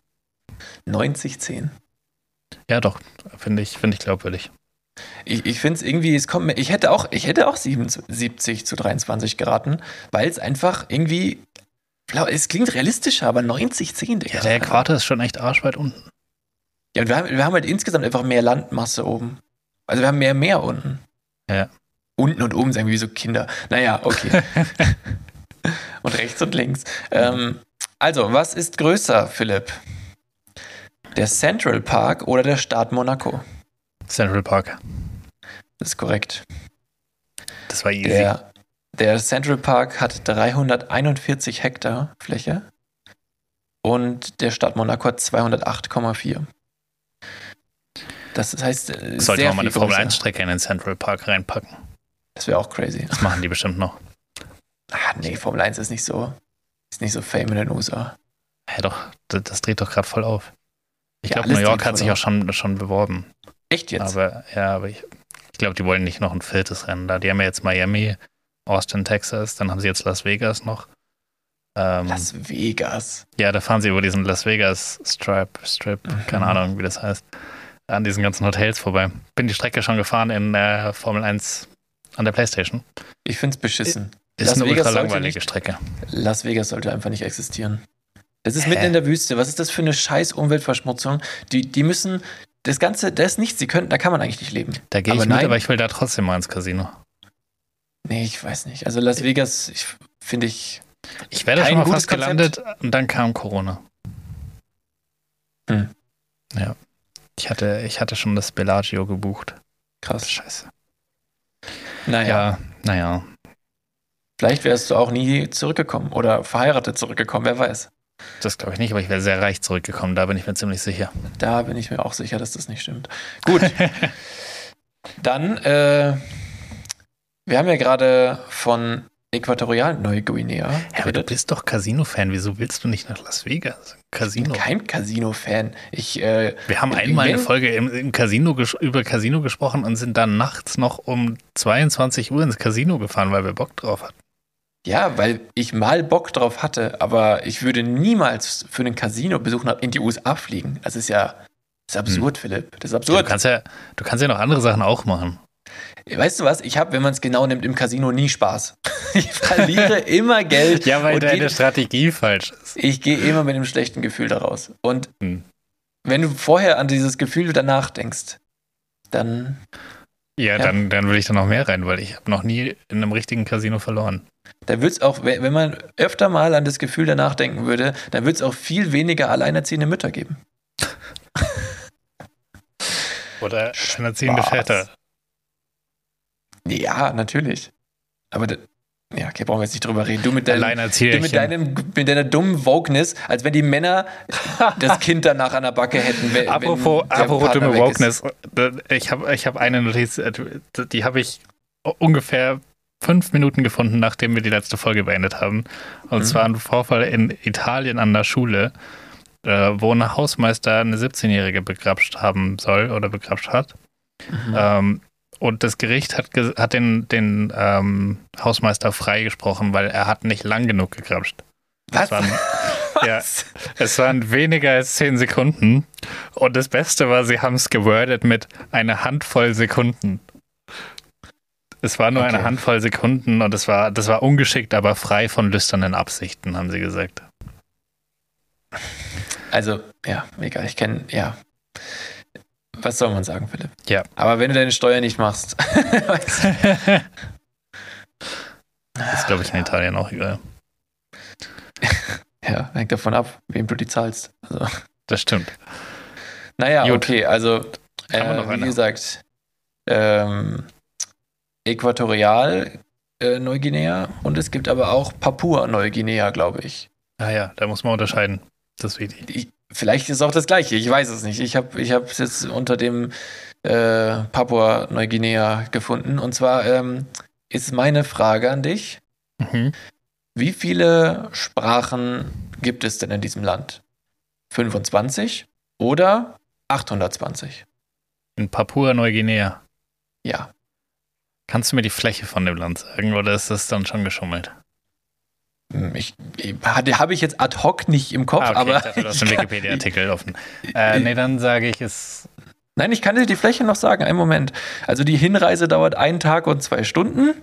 90-10. Ja, doch, finde ich, finde ich glaubwürdig. Ich, ich finde es irgendwie, es kommt mir, ich hätte auch, ich hätte auch 77 zu 23 geraten, weil es einfach irgendwie, es klingt realistischer, aber 90-10, Digga. Ja, der Äquator ist schon echt arschweit unten. Ja, und wir haben, wir haben halt insgesamt einfach mehr Landmasse oben. Also wir haben mehr Meer unten. Ja. Unten und oben sagen wir wie so Kinder. Naja, okay. und rechts und links. Ähm, also, was ist größer, Philipp? Der Central Park oder der Staat Monaco? Central Park. Das ist korrekt. Das war easy. Der, der Central Park hat 341 Hektar Fläche und der Stadt Monaco hat 208,4. Das heißt, äh, Sollte sehr man mal eine viel Formel größer. 1-Strecke in den Central Park reinpacken. Das wäre auch crazy. Das machen die bestimmt noch. Ah, nee, Formel 1 ist nicht so, ist nicht so fame in den USA. Ja, doch, das, das dreht doch gerade voll auf. Ich Ja, glaube, New York hat sich auf. auch schon, schon beworben. Echt jetzt? Aber ja, aber ich, ich glaube, die wollen nicht noch ein viertes Rennen da. Die haben ja jetzt Miami, Austin, Texas, dann haben sie jetzt Las Vegas noch. Ähm, Las Vegas. ja, da fahren sie über diesen Las Vegas Strip, Strip, keine Mhm. Ahnung, wie das heißt, an diesen ganzen Hotels vorbei. Bin die Strecke schon gefahren in der Formel 1 an der Playstation. Ich find's beschissen. Ist Las eine Vegas ultra langweilige nicht- Strecke. Las Vegas sollte einfach nicht existieren. Das ist Hä? mitten in der Wüste. Was ist das für eine scheiß Umweltverschmutzung? Die, die müssen, das Ganze, das ist nichts. Sie könnten, da kann man eigentlich nicht leben. Da gehe ich mit, nein. aber ich will da trotzdem mal ins Casino. Nee, ich weiß nicht. Also Las Vegas, ich finde ich. Ich wäre da schon mal fast gelandet und dann kam Corona. Hm. Ja. Ich hatte, ich hatte schon das Bellagio gebucht. Krass. Scheiße. Naja, Ja, naja. vielleicht wärst du auch nie zurückgekommen oder verheiratet zurückgekommen, wer weiß. Das glaube ich nicht, aber ich wäre sehr reich zurückgekommen, da bin ich mir ziemlich sicher. Da bin ich mir auch sicher, dass das nicht stimmt. Gut. Dann, äh, wir haben ja gerade von Äquatorial Neuguinea Ja, aber du bist doch Casino-Fan. Wieso willst du nicht nach Las Vegas? Ich Casino. bin kein Casino-Fan. Ich, äh, Wir haben einmal eine Folge im, im Casino über Casino gesprochen und sind dann nachts noch um 22 Uhr ins Casino gefahren, weil wir Bock drauf hatten. ja, weil ich mal Bock drauf hatte, aber ich würde niemals für einen Casino-Besuch nach- in die USA fliegen. Das ist ja das ist absurd, Philipp. Das ist Du absurd. kannst, ja, du kannst ja noch andere Sachen auch machen. Weißt du was? Ich habe, wenn man es genau nimmt, im Casino nie Spaß. Ich verliere immer Geld. Ja, weil deine Strategie falsch ist. Ich gehe immer mit einem schlechten Gefühl daraus. Und Hm. wenn du vorher an dieses Gefühl danach denkst, dann, Ja, Ja. Dann, dann will ich da noch mehr rein, weil ich habe noch nie in einem richtigen Casino verloren. dann wird es auch, wenn man öfter mal an das Gefühl danach denken würde, dann wird es auch viel weniger alleinerziehende Mütter geben. Oder alleinerziehende. Väter. Ja, natürlich. Aber da, ja, okay, brauchen wir jetzt nicht drüber reden. Du mit deinem, du mit deinem, mit deiner dummen Wokeness, als wenn die Männer das Kind danach an der Backe hätten. Wenn, Apropos, wenn apropos dumme. Wokeness. Ich habe ich hab eine Notiz, äh, die habe ich ungefähr fünf Minuten gefunden, nachdem wir die letzte Folge beendet haben. Und Mhm. zwar ein Vorfall in Italien an der Schule, äh, wo ein Hausmeister eine 17-Jährige begrapscht haben soll oder begrapscht hat. Mhm. Ähm, und das Gericht hat, hat den, den ähm, Hausmeister freigesprochen, weil er hat nicht lang genug gegrapscht. Was? Es waren, ja, es waren weniger als zehn Sekunden. Und das Beste war, sie haben es gewordet mit eine Handvoll Sekunden. Es war nur Okay. eine Handvoll Sekunden und es war, das war ungeschickt, aber frei von lüsternen Absichten, haben sie gesagt. Also, ja, egal, ich kenne, ja. Was soll man sagen, Philipp? Ja. Aber wenn du deine Steuer nicht machst, Das ist, glaube ich, in Italien auch egal. ja, hängt davon ab, wem du die zahlst. Also, Das stimmt. naja, Gut. okay, also, äh, wie gesagt, ähm, Äquatorial äh, Neuguinea und es gibt aber auch Papua Neuguinea, glaube ich. Ah ja, da muss man unterscheiden. Das ist wichtig. Ich. Vielleicht ist auch das gleiche, ich weiß es nicht. Ich habe ich es jetzt unter dem äh, Papua Neuguinea gefunden. Und zwar ähm, ist meine Frage an dich: Mhm. Wie viele Sprachen gibt es denn in diesem Land? 25 oder 820? In Papua-Neuguinea. Ja. Kannst du mir die Fläche von dem Land sagen oder ist das dann schon geschummelt? Hm, Ich, ich, habe ich jetzt ad hoc nicht im Kopf, Ah, okay, aber. ich dachte, du hast den Wikipedia-Artikel offen. Äh, nee, dann sage ich es. Nein, ich kann dir die Fläche noch sagen. Einen Moment. Also die Hinreise dauert einen Tag und zwei Stunden.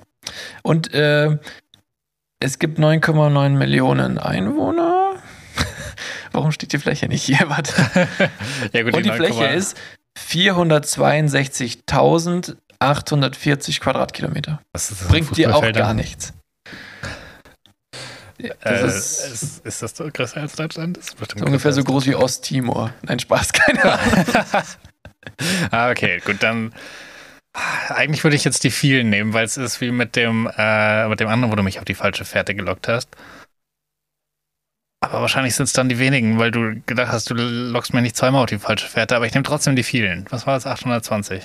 Und äh, es gibt 9,9 Millionen Einwohner. Warum steht die Fläche nicht hier? Warte. Ja, gut, Und die 9, Fläche ist 462.840 Quadratkilometer. das Bringt dir auch gar nichts. Äh, Das ist, ist, ist, ist das so größer als Deutschland? Das ist bestimmt ungefähr so groß wie Osttimor. Nein, Spaß, keine Ahnung. Ah, okay, gut, dann. Eigentlich würde ich jetzt die vielen nehmen, weil es ist wie mit dem, äh, mit dem anderen, wo du mich auf die falsche Fährte gelockt hast. Aber wahrscheinlich sind es dann die wenigen, weil du gedacht hast, du lockst mir nicht zweimal auf die falsche Fährte, aber ich nehme trotzdem die vielen. Was war das? 820?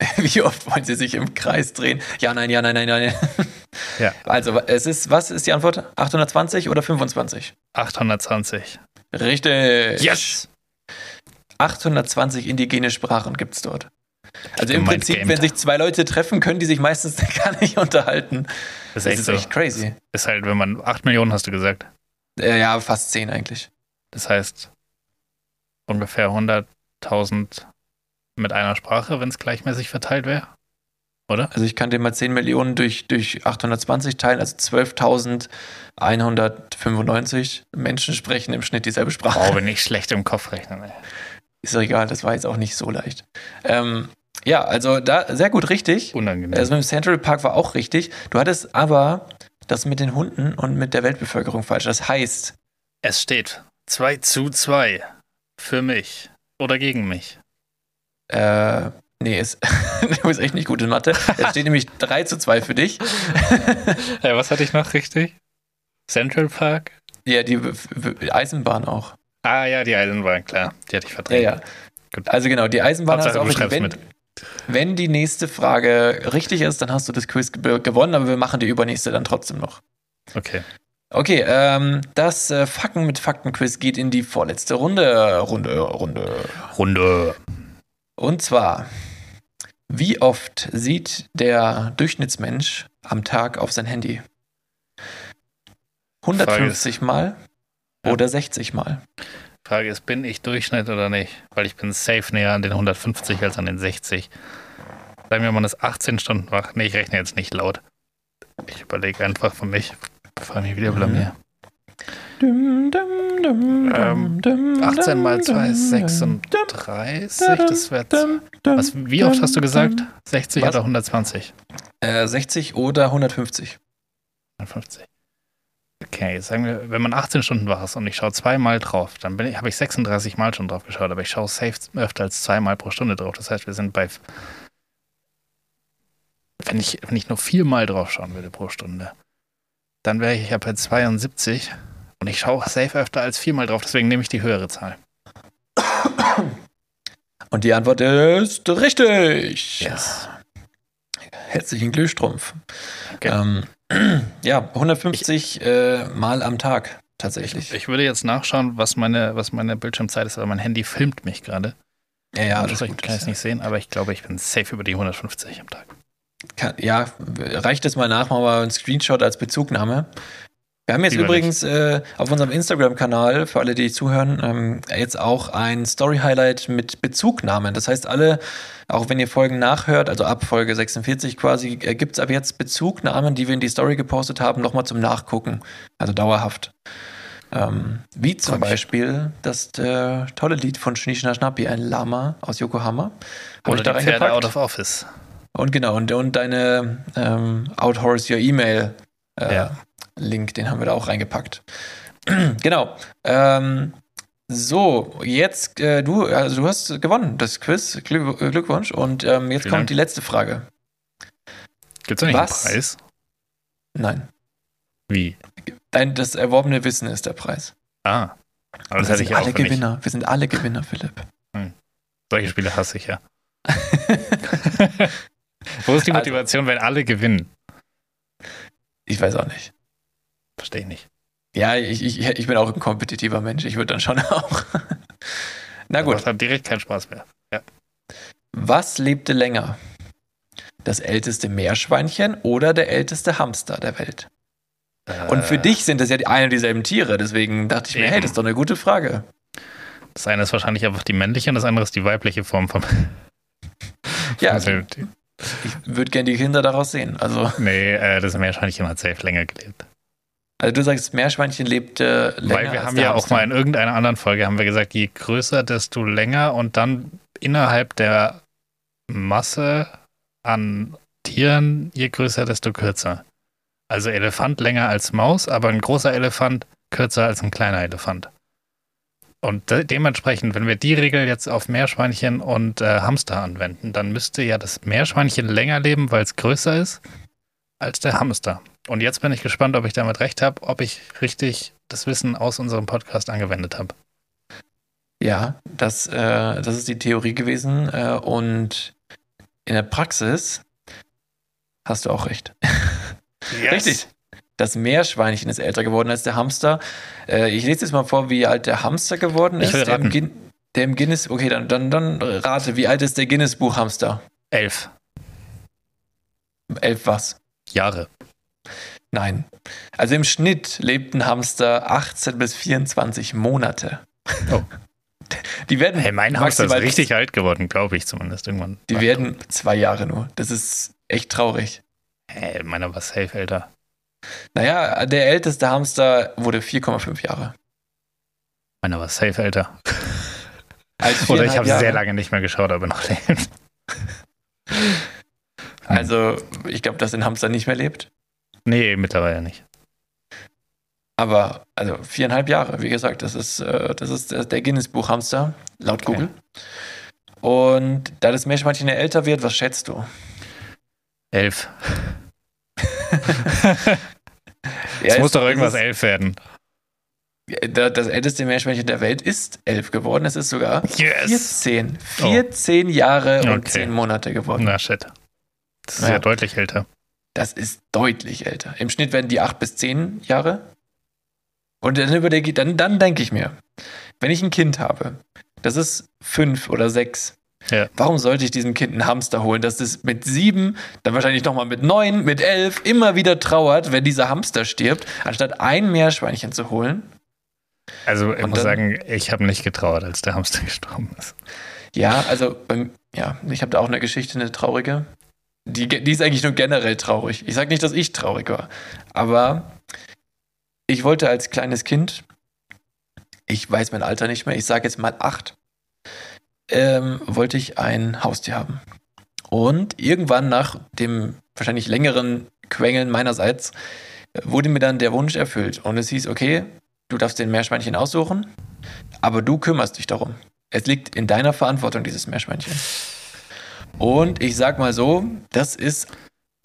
Wie oft wollen sie sich im Kreis drehen? Ja, nein, ja, nein, nein, nein. Ja. Also, es ist, was ist die Antwort? 820 oder 25? 820. Richtig. Yes! 820 indigene Sprachen gibt es dort. Also im Prinzip, gamed. wenn sich zwei Leute treffen, können die sich meistens gar nicht unterhalten. Das ist Das echt ist so. echt crazy. Ist halt, wenn man 8 Millionen hast du gesagt. Äh, ja, fast 10 eigentlich. Das heißt ungefähr 100.000 mit einer Sprache, wenn es gleichmäßig verteilt wäre. Oder? Also ich kann dir mal 10 Millionen durch, durch 820 teilen, also 12.195 Menschen sprechen im Schnitt dieselbe Sprache. Oh, bin ich schlecht im Kopf rechnen. Ey. Ist doch egal, das war jetzt auch nicht so leicht. Ähm, ja, also da sehr gut richtig. Unangenehm. Also mit dem Central Park war auch richtig. Du hattest aber das mit den Hunden und mit der Weltbevölkerung falsch. Das heißt, es steht 2 zu 2 für mich oder gegen mich. Äh, nee, es, du bist echt nicht gut in Mathe. Es steht nämlich 3 zu 2 für dich. Hey, was hatte ich noch richtig? Central Park? Ja, die Eisenbahn auch. Ah ja, die Eisenbahn, klar. Die hatte ich Ja, verdrängt. ja. Gut. Also genau, die Eisenbahn hast Hauptsache, du auch du schreibst Wenn, mit. wenn die nächste Frage richtig ist, dann hast du das Quiz ge gewonnen, aber wir machen die übernächste dann trotzdem noch. Okay. Okay, ähm, das äh, Facken mit Fakten-Quiz geht in die vorletzte Runde. Runde, Runde. Runde. Und zwar, wie oft sieht der Durchschnittsmensch am Tag auf sein Handy? 150 Mal Ja. oder 60 Mal? Frage ist, bin ich Durchschnitt oder nicht? Weil ich bin safe näher an den 150 als an den 60. Sagen wir mal, das 18 Stunden macht. Nee, ich rechne jetzt nicht laut. Ich überlege einfach für mich, bevor ich mich wieder blamier. Dum, dum, dum, Ähm, dum, 18 mal 2 ist dum, 36. Das dum, Was, wie oft hast du gesagt? 60 Was? oder 120? Äh, 60 oder 150. 150. Okay, sagen wir, wenn man 18 Stunden wach ist und ich schaue zweimal drauf, dann habe ich 36 Mal schon drauf geschaut, aber ich schaue safe öfter als zweimal pro Stunde drauf. Das heißt, wir sind bei. Wenn ich, wenn ich nur viermal drauf schauen würde pro Stunde, dann wäre ich ja bei 72 und ich schaue safe öfter als viermal drauf, deswegen nehme ich die höhere Zahl. Und die Antwort ist richtig. Yes. Herzlichen Glühstrumpf. Okay. Ähm, ja, 150 äh, Mal am Tag tatsächlich. Ich würde jetzt nachschauen, was meine, was meine Bildschirmzeit ist, aber mein Handy filmt mich gerade. ja, ja, das das kann ich es nicht sehen, aber ich glaube, ich bin safe über die 150 am Tag. Kann, ja, reicht es mal nach, machen wir einen Screenshot als Bezugnahme. Wir haben jetzt Lieber übrigens äh, auf unserem Instagram-Kanal, für alle, die zuhören, ähm, jetzt auch ein Story-Highlight mit Bezugnahmen. Das heißt, alle, auch wenn ihr Folgen nachhört, also ab Folge 46 quasi, äh, gibt es ab jetzt Bezugnahmen, die wir in die Story gepostet haben, nochmal zum Nachgucken. Also dauerhaft. Ähm, wie zum mich. Beispiel das äh, tolle Lied von Schnischna Schnappi, ein Lama aus Yokohama. Hab Oder die Pferde out of office. und genau, und, und deine ähm, Outhorse Your Email äh, Ja. Link, den haben wir da auch reingepackt. genau. Ähm, so, jetzt, äh, du, also du hast gewonnen, das Quiz. Glück, Glückwunsch. Und ähm, jetzt Vielen kommt Dank. die letzte Frage. Gibt es nicht Was? einen Preis? Nein. Wie? Dein, das erworbene Wissen ist der Preis. Ah. Aber das wir hätte sind ich ja auch alle für mich. Gewinner. Wir sind alle Gewinner, Philipp. Solche Spiele hasse ich ja. Wo ist die Also- Motivation, wenn alle gewinnen? Ich weiß auch nicht. Verstehe ich nicht. Ja, ich, ich, ich bin auch ein kompetitiver Mensch. Ich würde dann schon auch. Na gut. Macht dann direkt keinen Spaß mehr. Was lebte länger? Das älteste Meerschweinchen oder der älteste Hamster der Welt? Und für Äh, dich sind das ja die eine und dieselben Tiere, deswegen dachte ich mir, Eben. hey, das ist doch eine gute Frage. Das eine ist wahrscheinlich einfach die männliche und das andere ist die weibliche Form vom. Ja, Also, ich würde gerne die Kinder daraus sehen. Also, nee, äh, das Meerschweinchen hat safe länger gelebt. Also du sagst, Meerschweinchen lebte länger Weil wir haben ja auch mal in irgendeiner anderen Folge haben wir gesagt, je größer, desto länger und dann innerhalb der Masse an Tieren, je größer, desto kürzer. Also Elefant länger als Maus, aber ein großer Elefant kürzer als ein kleiner Elefant. Und de dementsprechend, wenn wir die Regel jetzt auf Meerschweinchen und äh, Hamster anwenden, dann müsste ja das Meerschweinchen länger leben, weil es größer ist als der Hamster. Und jetzt bin ich gespannt, ob ich damit recht habe, ob ich richtig das Wissen aus unserem Podcast angewendet habe. Ja, das, äh, das ist die Theorie gewesen. Äh, und in der Praxis hast du auch recht. Richtig. Das Meerschweinchen ist älter geworden als der Hamster. Äh, ich lese jetzt mal vor, wie alt der Hamster geworden ist. Der im. Gin der im Guinness. Okay, dann, dann, dann rate, wie alt ist der Guinness-Buch-Hamster? Elf Elf was? Jahre. Nein. Also im Schnitt lebt ein Hamster 18 bis 24 Monate. Oh. Die werden Hey, mein Hamster ist richtig alt geworden, glaube ich zumindest irgendwann. Die werden zwei Jahre nur. Das ist echt traurig. Hey, meiner war safe älter. Naja, der älteste Hamster wurde 4,5 Jahre. Meiner war safe älter. Als Oder ich habe sehr lange nicht mehr geschaut, aber noch lebt. Also, ich glaube, dass ein Hamster nicht mehr lebt. Nee, mittlerweile nicht. Aber, also viereinhalb Jahre, wie gesagt, das ist, äh, das ist der Guinness-Buch-Hamster, laut Okay. Google. Und da das Meerschweinchen ja älter wird, was schätzt du? Elf. Ja, Es muss doch irgendwas ist- elf werden. Da- Das älteste Meerschweinchen der Welt ist elf geworden. Es ist sogar Yes! 14. 14 Jahre und Okay. 10 Monate geworden. Na shit. Das ist Ja. ja deutlich älter. Das ist deutlich älter. Im Schnitt werden die 8 bis 10 Jahre. Und dann überlege ich, dann, dann denke ich mir, wenn ich ein Kind habe, das ist 5 oder 6, Ja. warum sollte ich diesem Kind einen Hamster holen, dass es mit 7, dann wahrscheinlich nochmal mit 9, mit 11 immer wieder trauert, wenn dieser Hamster stirbt, anstatt ein Meerschweinchen zu holen? Also ich Und muss dann- sagen, ich habe nicht getrauert, als der Hamster gestorben ist. Ja, also, beim, ja, ich habe da auch eine Geschichte, eine traurige. Die, die ist eigentlich nur generell traurig. Ich sage nicht, dass ich traurig war, aber ich wollte als kleines Kind, ich weiß mein Alter nicht mehr, ich sage jetzt mal acht, ähm, wollte ich ein Haustier haben. Und irgendwann nach dem wahrscheinlich längeren Quengeln meinerseits wurde mir dann der Wunsch erfüllt. Und es hieß, okay, du darfst den Meerschweinchen aussuchen, aber du kümmerst dich darum. Es liegt in deiner Verantwortung, dieses Meerschweinchen. Und ich sag mal so, das ist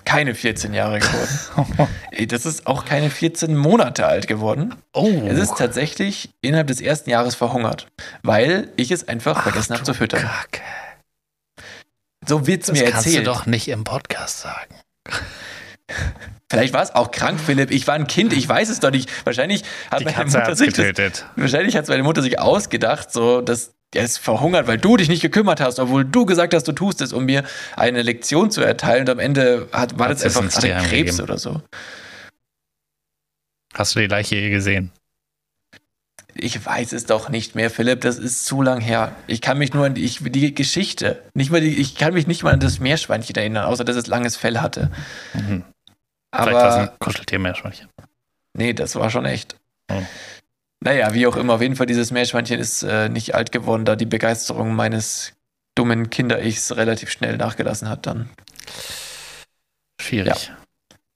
keine 14 Jahre geworden. Das ist auch keine 14 Monate alt geworden. Oh. Es ist tatsächlich innerhalb des ersten Jahres verhungert, weil ich es einfach vergessen habe zu füttern. Kacke. So wird's Das mir kannst erzählt. du doch nicht im Podcast sagen. Vielleicht war es auch krank, Philipp. Ich war ein Kind, ich weiß es doch nicht. Wahrscheinlich hat Die meine Katze Mutter sich das, getötet. wahrscheinlich hat meine Mutter sich ausgedacht, so dass der ist verhungert, weil du dich nicht gekümmert hast, obwohl du gesagt hast, du tust es, um mir eine Lektion zu erteilen. Und am Ende hat, war das es einfach hatte Krebs gegeben. oder so. Hast du die Leiche je gesehen? Ich weiß es doch nicht mehr, Philipp. Das ist zu lang her. Ich kann mich nur an die, ich, die Geschichte, nicht mal die, ich kann mich nicht mal an das Meerschweinchen erinnern, außer dass es langes Fell hatte. Mhm. Vielleicht war es ein Kuscheltier-Meerschweinchen. nee, das war schon echt. Oh. Naja, wie auch immer, auf jeden Fall, dieses Meerschweinchen ist äh, nicht alt geworden, da die Begeisterung meines dummen Kinder-Ichs relativ schnell nachgelassen hat dann. Schwierig.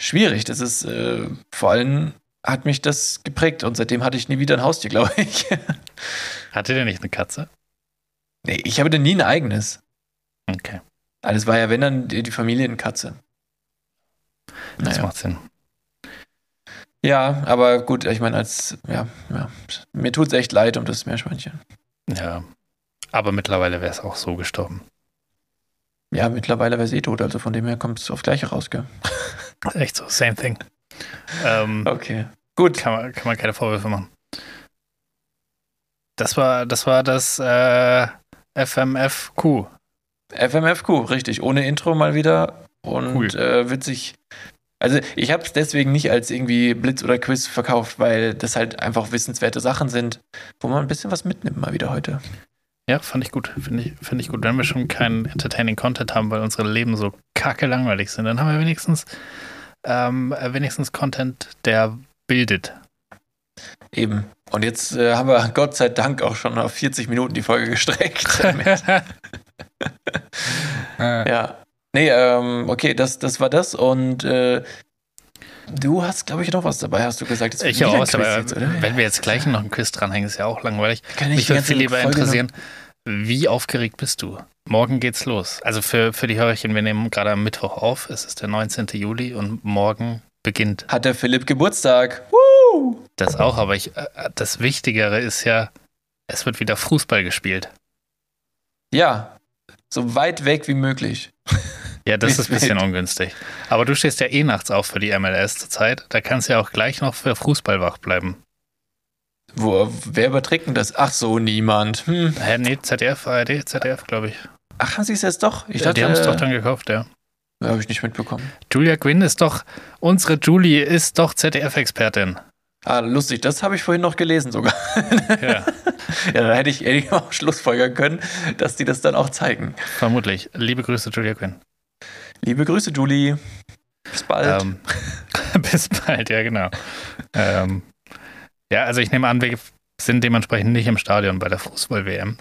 Schwierig, das ist äh, vor allem hat mich das geprägt und seitdem hatte ich nie wieder ein Haustier, glaube ich. Hatte der nicht eine Katze? nee, ich hatte nie ein eigenes. Okay, Alles war ja, wenn dann die, die Familienkatze. das Naja. macht Sinn. Ja, aber gut, ich meine, als, ja, ja, mir tut es echt leid um das Meerschweinchen. Ja. Aber mittlerweile wäre es auch so gestorben. Ja, mittlerweile wäre es eh tot, also von dem her kommt es aufs Gleiche raus, gell? Echt so, same thing. Ähm, Okay. Gut. kann, man, kann man keine Vorwürfe machen. Das war das, war das äh, FMFQ. FMFQ, richtig. Ohne Intro mal wieder. Und Cool. äh, witzig. Also ich habe es deswegen nicht als irgendwie Blitz oder Quiz verkauft, weil das halt einfach wissenswerte Sachen sind, wo man ein bisschen was mitnimmt mal wieder heute. Ja, fand ich gut. Finde ich, find ich gut. Wenn wir schon keinen entertaining Content haben, weil unsere Leben so kacke langweilig sind, dann haben wir wenigstens, ähm, äh, wenigstens Content, der bildet. Eben. Und jetzt äh, haben wir Gott sei Dank auch schon auf 40 Minuten die Folge gestreckt. ja. Nee, ähm, okay, das, das war das. Und äh, du hast, glaube ich, noch was dabei, hast du gesagt. Jetzt Ich auch, was, aber jetzt, wenn wir jetzt gleich noch einen Quiz dranhängen, ist ja auch langweilig. Kann ich Mich würde viel lieber Folge noch- interessieren, wie aufgeregt bist du? Morgen geht's los. Also für, für die Hörerchen, wir nehmen gerade am Mittwoch auf, es ist der 19. Juli und morgen beginnt Hat der Philipp Geburtstag? Woo! das auch. Aber ich, äh, das Wichtigere ist ja, es wird wieder Fußball gespielt. Ja, so weit weg wie möglich. Ja, das ist ein bisschen ungünstig. Aber du stehst ja eh nachts auf für die MLS zurzeit. Da kannst du ja auch gleich noch für Fußball wach bleiben. Wo, wer überträgt denn das? Ach so, niemand. Hm. Nee, ZDF, ARD, ZDF, glaube ich. Ach, haben sie es jetzt doch? Ich dachte, die haben es doch äh, dann gekauft, ja. habe ich nicht mitbekommen. Julia Quinn ist doch, unsere Julie ist doch ZDF-Expertin. Ah, lustig, das habe ich vorhin noch gelesen sogar. Ja, ja, da hätte ich, hätte ich auch schlussfolgern können, dass die das dann auch zeigen. vermutlich. Liebe Grüße, Julia Quinn. Liebe Grüße, Julie. Bis bald. Ähm, bis bald, ja, genau. Ähm, ja, also ich nehme an, wir sind dementsprechend nicht im Stadion bei der Fußball-WM.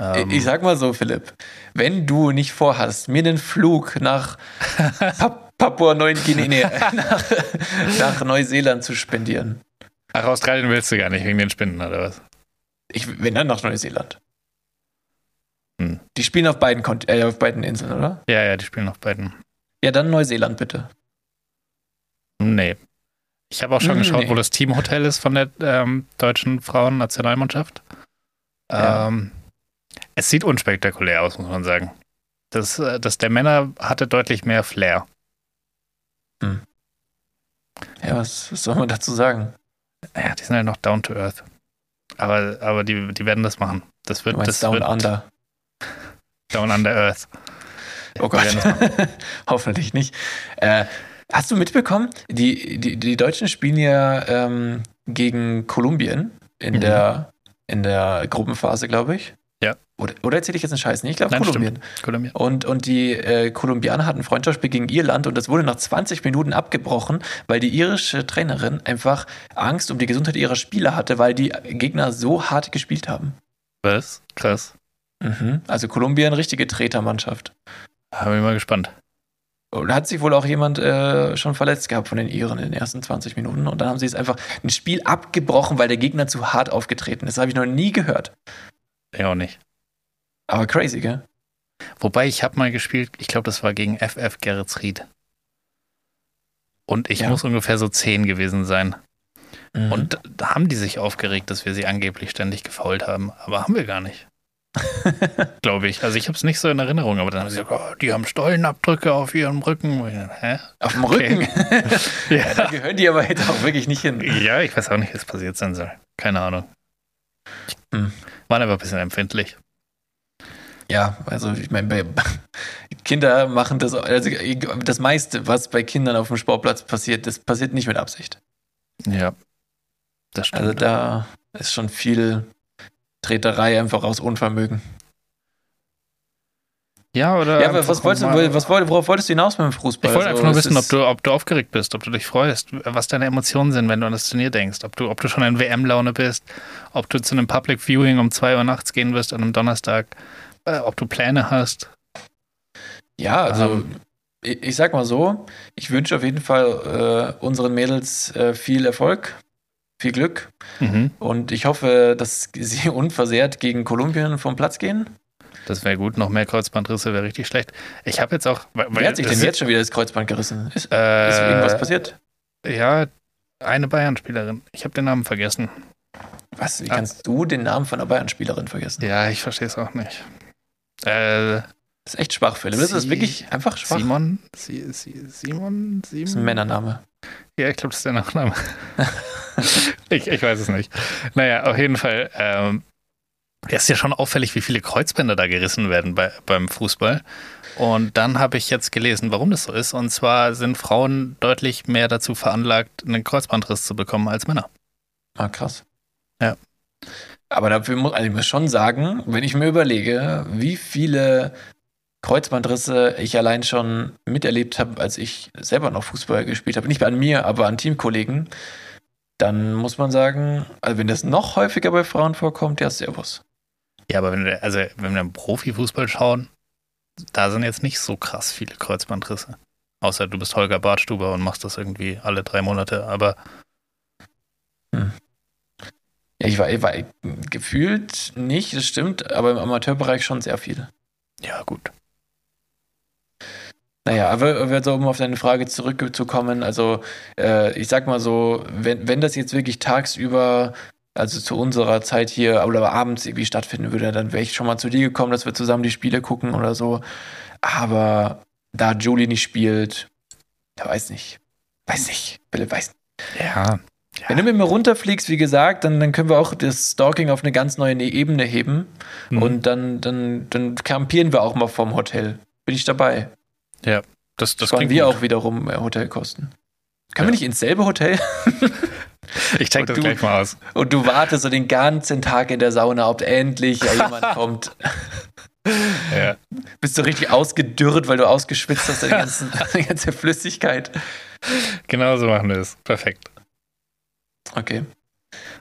Ähm, ich sag mal so, Philipp, wenn du nicht vorhast, mir den Flug nach Pap Papua Neuguinea, nee, nach, nach Neuseeland zu spendieren. ach, Australien willst du gar nicht wegen den Spinnen, oder was? Ich, wenn dann nach Neuseeland. Hm. Die spielen auf beiden, Kont äh, auf beiden Inseln, oder? Ja, ja, die spielen auf beiden. Ja, dann Neuseeland bitte. Nee. Ich habe auch schon Hm, geschaut, nee. wo das Teamhotel ist von der ähm, deutschen Frauennationalmannschaft. Ja. Ähm, es sieht unspektakulär aus, muss man sagen. Das, äh, das der Männer hatte deutlich mehr Flair. Ja, was, was soll man dazu sagen? Ja, die sind halt noch down to earth. Aber, aber die, die werden das machen. Das wird, das Down wird Under. Down under earth. Oh Gott. Hoffentlich nicht. Äh, hast du mitbekommen, die, die, die Deutschen spielen ja ähm, gegen Kolumbien in, Mhm. der, in der Gruppenphase, glaube ich. Ja. Oder, oder erzähle ich jetzt einen Scheiß? Nee, ich glaube Kolumbien. Kolumbien. Und, und die äh, Kolumbianer hatten ein Freundschaftsspiel gegen Irland und das wurde nach 20 Minuten abgebrochen, weil die irische Trainerin einfach Angst um die Gesundheit ihrer Spieler hatte, weil die Gegner so hart gespielt haben. Was? Krass. Mhm. Also Kolumbien, richtige Tretermannschaft. Da bin ich mal gespannt. Und da hat sich wohl auch jemand äh, schon verletzt gehabt von den Iren in den ersten 20 Minuten. Und dann haben sie es einfach ein Spiel abgebrochen, weil der Gegner zu hart aufgetreten ist. Das habe ich noch nie gehört. Ja, auch nicht. Aber crazy, gell? Wobei ich habe mal gespielt, ich glaube, das war gegen FF Geretsried. Und ich Ja. muss ungefähr so 10 gewesen sein. Mhm. Und da haben die sich aufgeregt, dass wir sie angeblich ständig gefault haben. Aber haben wir gar nicht. Glaube ich. Also ich habe es nicht so in Erinnerung, aber dann haben sie gesagt, oh, die haben Stollenabdrücke auf ihrem Rücken. Hä? auf dem Okay. Rücken. ja, da gehören die aber jetzt auch wirklich nicht hin. Ja, ich weiß auch nicht, was passiert sein soll. Keine Ahnung. Hm. Waren aber ein bisschen empfindlich. Ja, also ich meine, Kinder machen das, also das meiste, was bei Kindern auf dem Sportplatz passiert, das passiert nicht mit Absicht. Ja. Das stimmt. Also da ist schon viel Treterei einfach aus Unvermögen. ja, oder. Ja, aber was wolltest, du, was, worauf wolltest du hinaus mit dem Fußball? Ich wollte Also, einfach nur es wissen, ob du, ob du aufgeregt bist, ob du dich freust, was deine Emotionen sind, wenn du an das Turnier denkst. Ob du, ob du schon in WM-Laune bist, ob du zu einem Public Viewing um 2 Uhr nachts gehen wirst an einem Donnerstag, äh, ob du Pläne hast. Ja, also Ähm. ich, ich sag mal so, ich wünsche auf jeden Fall äh, unseren Mädels äh, viel Erfolg, viel Glück Mhm. und ich hoffe, dass sie unversehrt gegen Kolumbien vom Platz gehen. Das wäre gut. Noch mehr Kreuzbandrisse wäre richtig schlecht. Ich habe jetzt auch. Weil, Wer hat sich denn jetzt schon wieder das Kreuzband gerissen? Ist, Äh, ist irgendwas passiert? Ja, eine Bayern-Spielerin. Ich habe den Namen vergessen. Was? Wie Ah. kannst du den Namen von einer Bayern-Spielerin vergessen? Ja, ich verstehe es auch nicht. Äh, Das ist echt schwach, Philipp. Das ist wirklich einfach schwach. Simon? Sie, sie, Simon? Simon? Das ist ein Männername. Ja, ich glaube, das ist der Nachname. ich, ich weiß es nicht. Naja, auf jeden Fall. Ähm, es ist ja schon auffällig, wie viele Kreuzbänder da gerissen werden bei, beim Fußball. Und dann habe ich jetzt gelesen, warum das so ist. Und zwar sind Frauen deutlich mehr dazu veranlagt, einen Kreuzbandriss zu bekommen als Männer. Ah, krass. Ja. Aber dafür muss also ich muss schon sagen, wenn ich mir überlege, wie viele Kreuzbandrisse ich allein schon miterlebt habe, als ich selber noch Fußball gespielt habe, nicht an mir, aber an Teamkollegen, dann muss man sagen, also wenn das noch häufiger bei Frauen vorkommt, ja, servus. Ja, aber wenn wir, also wenn wir im Profifußball schauen, da sind jetzt nicht so krass viele Kreuzbandrisse. Außer du bist Holger Bartstuber und machst das irgendwie alle drei Monate. Aber Ja, ich war, ich war gefühlt nicht, das stimmt, aber im Amateurbereich schon sehr viel. ja, gut. Naja, aber, aber so, um auf deine Frage zurückzukommen, also äh, ich sag mal so, wenn, wenn das jetzt wirklich tagsüber, also zu unserer Zeit hier oder abends irgendwie stattfinden würde, dann wäre ich schon mal zu dir gekommen, dass wir zusammen die Spiele gucken oder so. Aber da Julie nicht spielt, der weiß nicht. Weiß nicht. Philipp weiß nicht. Ja. Wenn du mit mir runterfliegst, wie gesagt, dann, dann können wir auch das Stalking auf eine ganz neue Ebene heben. Mhm. Und dann, dann, dann campieren wir auch mal vom Hotel. Bin ich dabei. Ja, das, das klingt wir gut. auch wiederum äh, Hotelkosten. Können Ja. wir nicht ins selbe Hotel? Ich check das du- gleich mal aus. Und du wartest so den ganzen Tag in der Sauna, ob endlich jemand kommt. Ja. Bist du richtig ausgedürrt, weil du ausgeschwitzt hast, deine, ganzen, deine ganze Flüssigkeit. Genau so machen wir es. Perfekt. Okay.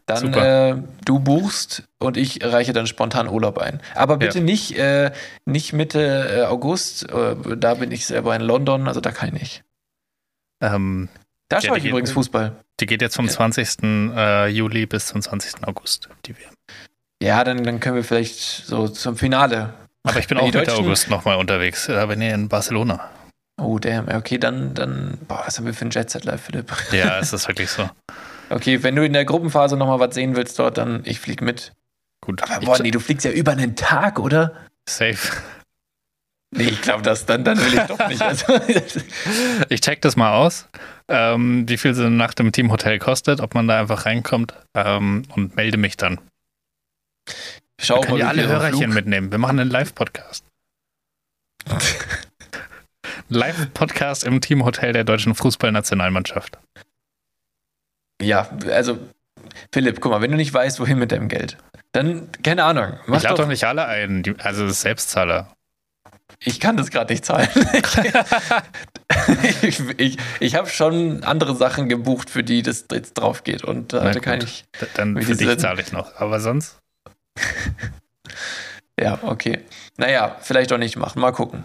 Dann äh, du buchst und ich reiche dann spontan Urlaub ein. Aber bitte Ja. nicht, äh, nicht Mitte äh, August. Äh, da bin ich selber in London, also da kann ich nicht. Ähm, Da Ja, schaue ich geht- übrigens Fußball. die geht jetzt vom Ja. 20. äh, Juli bis zum 20. August, die WM. Ja, dann, dann können wir vielleicht so zum Finale. Aber ich bin auch Mitte Deutschen- August nochmal unterwegs. Da bin ich in Barcelona. Oh, damn. Okay, dann, dann, boah, was haben wir für ein Jet-Set live, Philipp? Ja, es ist wirklich so. Okay, wenn du in der Gruppenphase nochmal was sehen willst dort, dann ich flieg mit. Gut. Aber boah, nee, du fliegst ja über einen Tag, oder? Safe. Nee, ich glaube, das dann, dann will ich doch nicht. Also, Ich check das mal aus, ähm, wie viel so eine Nacht im Teamhotel kostet, ob man da einfach reinkommt ähm, und melde mich dann. schau Wir können ja alle Hörerchen mitnehmen. Wir machen einen Live-Podcast. Live-Podcast im Teamhotel der deutschen Fußballnationalmannschaft. Ja, also, Philipp, guck mal, wenn du nicht weißt, wohin mit deinem Geld, dann, keine Ahnung, mach Ich lade doch, doch nicht alle ein, die, also Selbstzahler. ich kann das gerade nicht zahlen. ich ich, ich habe schon andere Sachen gebucht, für die das jetzt drauf geht und äh, da kann gut. ich, Dann für dich zahle ich noch. Aber sonst? ja, okay. Naja, vielleicht auch nicht machen, mal gucken.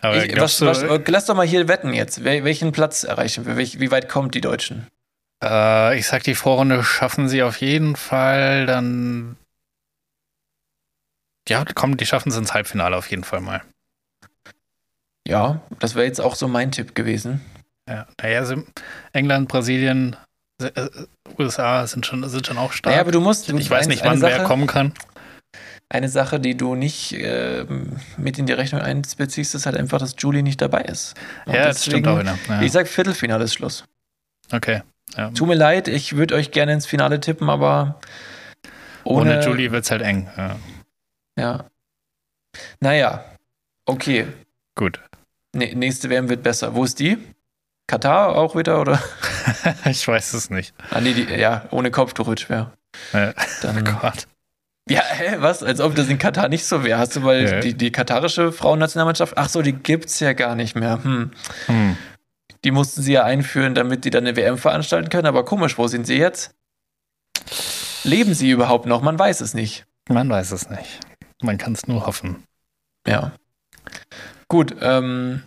Aber Ich, was, was, äh, lass doch mal hier wetten jetzt. Wel, welchen Platz erreichen wir? Wie weit kommt die Deutschen? Äh, ich sag, die Vorrunde schaffen sie auf jeden Fall dann. Ja, komm, die schaffen es ins Halbfinale auf jeden Fall mal. Ja, das wäre jetzt auch so mein Tipp gewesen. Ja, naja, England, Brasilien, äh, äh, USA sind schon, sind schon auch stark. Naja, aber du musst. Du ich weiß nicht, wann wer Sache- kommen kann. Eine Sache, die du nicht ähm, mit in die Rechnung einbeziehst, ist halt einfach, dass Julie nicht dabei ist. Und Ja, das stimmt auch wieder. Ja. Ich sag Viertelfinale ist Schluss. Okay. Ja. Tut mir leid, ich würde euch gerne ins Finale tippen, aber Ohne, Julie wird es halt eng. Ja. Ja. Naja, okay. Gut. Nee, nächste WM wird besser. Wo ist die? Katar auch wieder, oder? ich weiß es nicht. Ah, nee, die, ja, ohne Kopftuch wird schwer. Äh, Dann, oh Gott. ja, hä, was? Als ob das in Katar nicht so wäre. Hast du mal Ja. die, die katarische Frauennationalmannschaft? Ach so, die gibt's ja gar nicht mehr. Hm. Hm. Die mussten sie ja einführen, damit die dann eine WM veranstalten können. Aber komisch, wo sind sie jetzt? Leben sie überhaupt noch? Man weiß es nicht. Man weiß es nicht. Man kann es nur hoffen. Ja. Gut, ähm,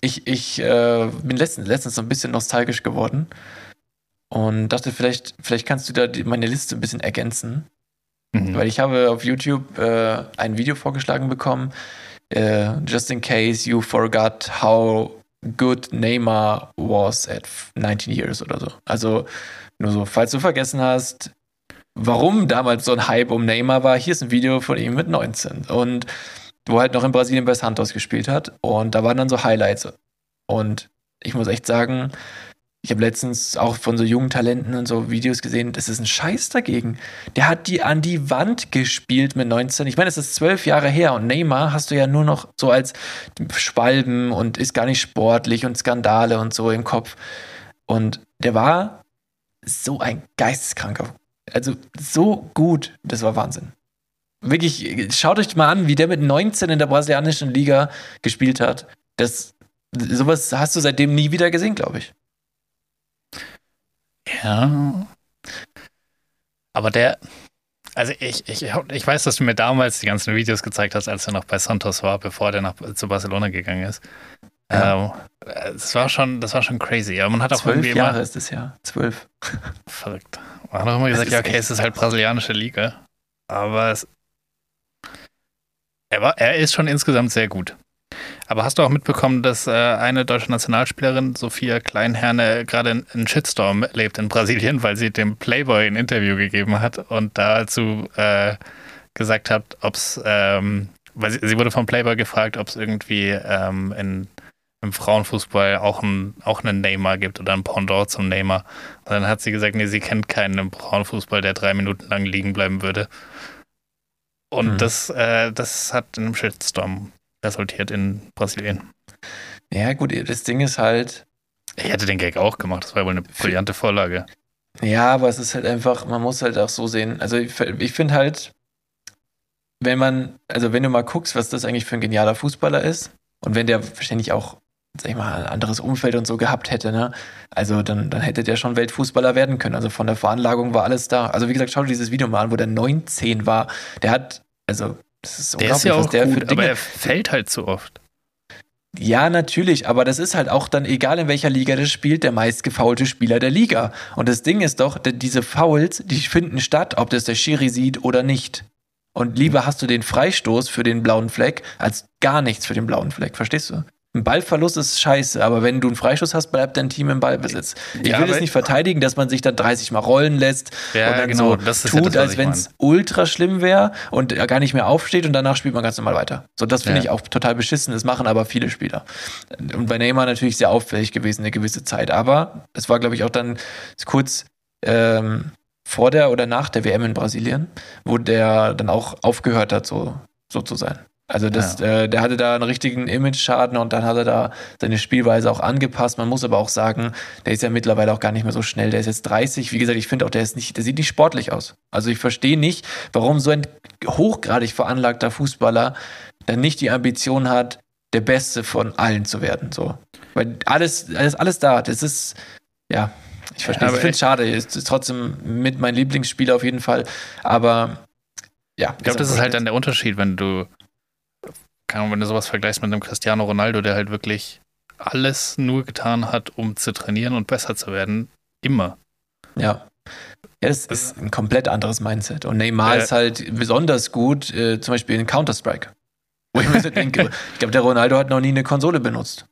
ich, ich äh, bin letztens, letztens so ein bisschen nostalgisch geworden und dachte, vielleicht, vielleicht kannst du da die, meine Liste ein bisschen ergänzen. Mhm. Weil ich habe auf YouTube äh, ein Video vorgeschlagen bekommen, äh, just in case you forgot how good Neymar was at 19 years oder so. Also nur so, falls du vergessen hast, warum damals so ein Hype um Neymar war, hier ist ein Video von ihm mit 19 und wo halt noch in Brasilien bei Santos gespielt hat und da waren dann so Highlights und ich muss echt sagen, ich habe letztens auch von so jungen Talenten und so Videos gesehen, das ist ein Scheiß dagegen. Der hat die an die Wand gespielt mit 19. Ich meine, es ist zwölf Jahre her und Neymar hast du ja nur noch so als Spalben und ist gar nicht sportlich und Skandale und so im Kopf. Und der war so ein geisteskranker. Also so gut, das war Wahnsinn. Wirklich, schaut euch mal an, wie der mit 19 in der brasilianischen Liga gespielt hat. Das, sowas hast du seitdem nie wieder gesehen, glaube ich. Ja. Aber der, also ich, ich, ich weiß, dass du mir damals die ganzen Videos gezeigt hast, als er noch bei Santos war, bevor der nach, zu Barcelona gegangen ist. Ja. Ähm, es war schon, das war schon crazy. Aber man hat auch Zwölf irgendwie Jahre immer, ist es ja. Zwölf. verrückt. Man hat auch immer gesagt, ja, okay, es ist halt brasilianische Liga. Aber es, er, war, er ist schon insgesamt sehr gut. Aber hast du auch mitbekommen, dass äh, eine deutsche Nationalspielerin, Sophia Kleinherne, gerade einen- einen Shitstorm erlebt in Brasilien, weil sie dem Playboy ein Interview gegeben hat und dazu äh, gesagt hat, ob es, ähm, weil sie, sie wurde vom Playboy gefragt, ob es irgendwie ähm, in, im Frauenfußball auch, ein, auch einen Neymar gibt oder ein Pendant zum Neymar. Und dann hat sie gesagt, nee, sie kennt keinen im Frauenfußball, der drei Minuten lang liegen bleiben würde. Und Hm. das, äh, das hat in einem Shitstorm resultiert in Brasilien. Ja, gut, das Ding ist halt, Ich hätte den Gag auch gemacht, das war wohl eine brillante Vorlage. ja, aber es ist halt einfach, man muss halt auch so sehen. Also ich, ich finde halt, wenn man, also wenn du mal guckst, was das eigentlich für ein genialer Fußballer ist und wenn der wahrscheinlich auch, sag ich mal, ein anderes Umfeld und so gehabt hätte, ne? Also dann, dann hätte der schon Weltfußballer werden können. Also von der Veranlagung war alles da. Also wie gesagt, schau dir dieses Video mal an, wo der 19 war. Der hat, also das ist Der ist unglaublich, ja was auch der für gut, aber er fällt halt zu oft. Ja, natürlich, aber das ist halt auch dann, egal in welcher Liga das spielt, der meist gefaulte Spieler der Liga. Und das Ding ist doch, denn diese Fouls, die finden statt, ob das der Schiri sieht oder nicht. Und lieber hast du den Freistoß für den blauen Fleck, als gar nichts für den blauen Fleck, verstehst du? Ein Ballverlust ist scheiße, aber wenn du einen Freistoß hast, bleibt dein Team im Ballbesitz. Ich Ja, will es nicht verteidigen, dass man sich dann 30 Mal rollen lässt Ja, und dann genau, so das ist ja tut, das, als wenn es ultra schlimm wäre und er gar nicht mehr aufsteht und danach spielt man ganz normal weiter. So, das finde ich auch total beschissen. Das machen aber viele Spieler. Und bei Neymar natürlich sehr auffällig gewesen eine gewisse Zeit. Aber es war, glaube ich, auch dann kurz ähm, vor der oder nach der WM in Brasilien, wo der dann auch aufgehört hat, so, so zu sein. Also das, äh, der hatte da einen richtigen Image-Schaden und dann hat er da seine Spielweise auch angepasst. Man muss aber auch sagen, der ist ja mittlerweile auch gar nicht mehr so schnell. Der ist jetzt 30. Wie gesagt, ich finde auch, der ist nicht, der sieht nicht sportlich aus. Also ich verstehe nicht, warum so ein hochgradig veranlagter Fußballer dann nicht die Ambition hat, der Beste von allen zu werden. So. Weil alles, alles, alles da. Das ist, ja, ich verstehe. aber ich finde es schade. Es ist trotzdem mit mein Lieblingsspieler auf jeden Fall. Aber ja. Ich glaube, das ist halt dann der Unterschied, wenn du keine Ahnung, wenn du sowas vergleichst mit einem Cristiano Ronaldo, der halt wirklich alles nur getan hat, um zu trainieren und besser zu werden, immer. Ja. Das ist ein komplett anderes Mindset. Und Neymar Äh, ist halt besonders gut, äh, zum Beispiel in Counter-Strike. Wo ich mir so denke, ich glaube, der Ronaldo hat noch nie eine Konsole benutzt.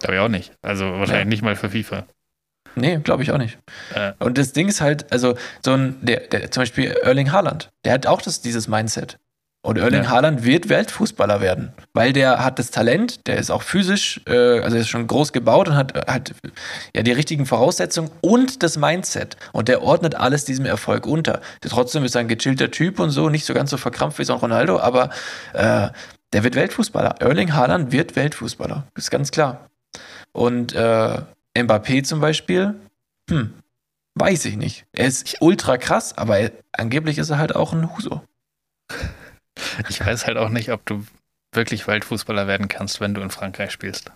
Glaube ich auch nicht. Also wahrscheinlich Ja. nicht mal für FIFA. Nee, glaube ich auch nicht. Äh. Und das Ding ist halt, also so ein, der, der, zum Beispiel Erling Haaland, der hat auch das, dieses Mindset. Und Erling Ja. Haaland wird Weltfußballer werden, weil der hat das Talent, der ist auch physisch, äh, also er ist schon groß gebaut und hat, hat ja die richtigen Voraussetzungen und das Mindset. Und der ordnet alles diesem Erfolg unter. Der, trotzdem ist er ein gechillter Typ und so, nicht so ganz so verkrampft wie so ein Ronaldo, aber äh, der wird Weltfußballer. Erling Haaland wird Weltfußballer, ist ganz klar. Und äh, Mbappé zum Beispiel, hm, weiß ich nicht. Er ist ultra krass, aber er, angeblich ist er halt auch ein Huso. Ich weiß halt auch nicht, ob du wirklich Weltfußballer werden kannst, wenn du in Frankreich spielst.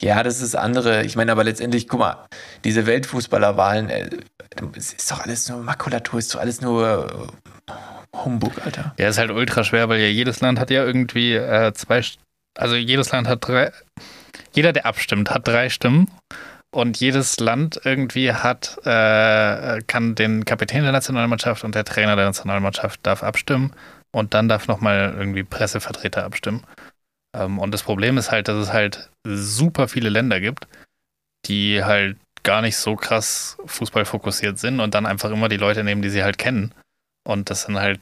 Ja, das ist andere. Ich meine, aber letztendlich, guck mal, diese Weltfußballerwahlen, äh, es ist doch alles nur Makulatur, ist doch alles nur äh, Humbug, Alter. Ja, ist halt ultra schwer, weil ja jedes Land hat ja irgendwie äh, zwei, also jedes Land hat drei, jeder, der abstimmt, hat drei Stimmen und jedes Land irgendwie hat, äh, kann den Kapitän der Nationalmannschaft und der Trainer der Nationalmannschaft darf abstimmen und dann darf nochmal irgendwie Pressevertreter abstimmen. Ähm, und das Problem ist halt, dass es halt super viele Länder gibt, die halt gar nicht so krass Fußball fokussiert sind und dann einfach immer die Leute nehmen, die sie halt kennen. Und das sind halt,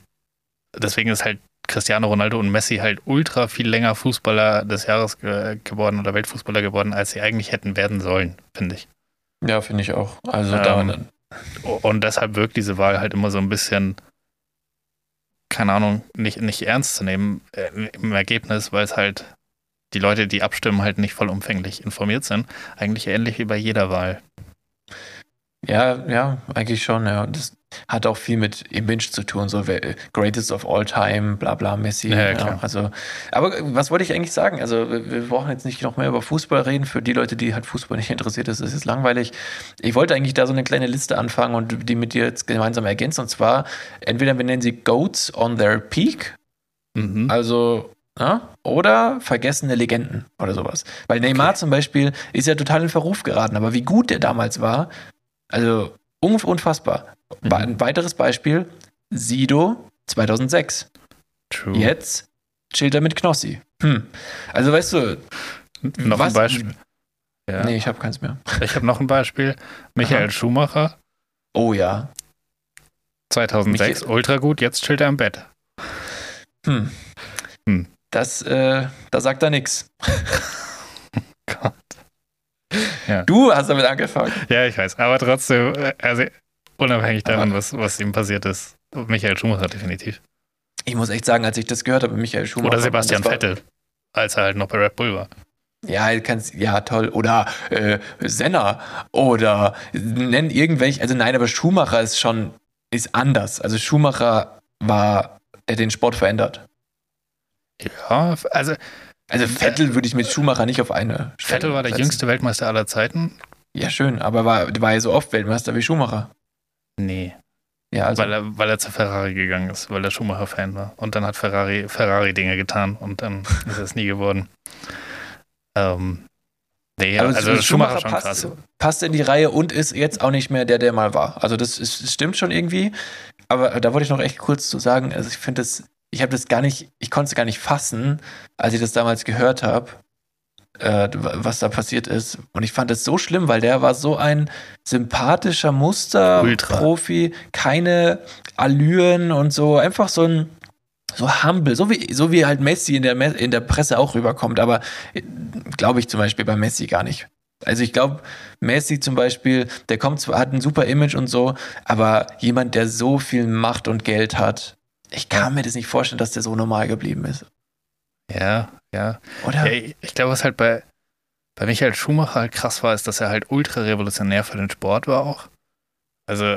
deswegen ist halt Cristiano Ronaldo und Messi halt ultra viel länger Fußballer des Jahres ge geworden oder Weltfußballer geworden, als sie eigentlich hätten werden sollen, finde ich. Ja, finde ich auch. Also Ähm, da, Und deshalb wirkt diese Wahl halt immer so ein bisschen, keine Ahnung, nicht, nicht ernst zu nehmen äh, im Ergebnis, weil es halt die Leute, die abstimmen, halt nicht vollumfänglich informiert sind. Eigentlich ähnlich wie bei jeder Wahl. ja, ja, eigentlich schon, ja. Das hat auch viel mit Image zu tun, so wer- Greatest of All Time, bla bla, Messi. Ja, ja, also, aber was wollte ich eigentlich sagen? Also, wir, brauchen jetzt nicht noch mehr über Fußball reden. Für die Leute, die halt Fußball nicht interessiert ist, ist es langweilig. Ich wollte eigentlich da so eine kleine Liste anfangen und die mit dir jetzt gemeinsam ergänzen. Und zwar, entweder wir nennen sie Goats on their Peak, Mhm. also, ja, oder vergessene Legenden oder sowas. Weil Neymar zum Beispiel ist ja total in Verruf geraten, aber wie gut der damals war, also unfassbar. Mhm. Ein weiteres Beispiel, Sido 2006. True. Jetzt chillt er mit Knossi. Hm. Also weißt du, Noch was- ein Beispiel. Ja. nee, ich habe keins mehr. Ich habe noch ein Beispiel. Michael Aha. Schumacher, Oh ja. 2006, Michael- ultra gut, jetzt chillt er im Bett. Hm. Hm. Das, äh, da sagt er nix. Gott. Ja. Du hast damit angefangen. Ja, ich weiß. Aber trotzdem, äh, also unabhängig davon, was, was ihm passiert ist, Michael Schumacher definitiv. Ich muss echt sagen, als ich das gehört habe, Michael Schumacher. Oder Sebastian Vettel, als er halt noch bei Red Bull war. Ja, kannst, ja, toll. Oder äh, Senna. Oder nenn irgendwelche. Also nein, aber Schumacher ist schon, ist anders. Also Schumacher war, der den Sport verändert. Ja, also Also Vettel würde ich mit Schumacher nicht auf eine Stelle Vettel war der setzen. jüngste Weltmeister aller Zeiten. Ja, schön, aber war, war ja so oft Weltmeister wie Schumacher. Nee, Ja, also. weil, er, weil er zu Ferrari gegangen ist, weil er Schumacher-Fan war. Und dann hat Ferrari Ferrari Dinge getan und dann ist es nie geworden. Ähm, nee, aber also Schumacher, schon passt, krass. passt in die Reihe und ist jetzt auch nicht mehr der, der mal war. Also das, ist, das stimmt schon irgendwie. Aber da wollte ich noch echt kurz zu sagen, also ich finde das, ich habe das gar nicht, ich konnte es gar nicht fassen, als ich das damals gehört habe, äh, was da passiert ist. Und ich fand es so schlimm, weil der war so ein sympathischer. Muster-Profi, keine Allüren und so, einfach so ein so humble, so wie, so wie halt Messi in der, Me- in der Presse auch rüberkommt, aber glaube ich zum Beispiel bei Messi gar nicht. Also ich glaube, Messi zum Beispiel, der kommt zwar, hat ein super Image und so, aber jemand, der so viel Macht und Geld hat, ich kann mir das nicht vorstellen, dass der so normal geblieben ist. Ja, ja. Oder? Ja, ich glaube, was halt bei, bei Michael Schumacher halt krass war, ist, dass er halt ultra revolutionär für den Sport war auch. Also,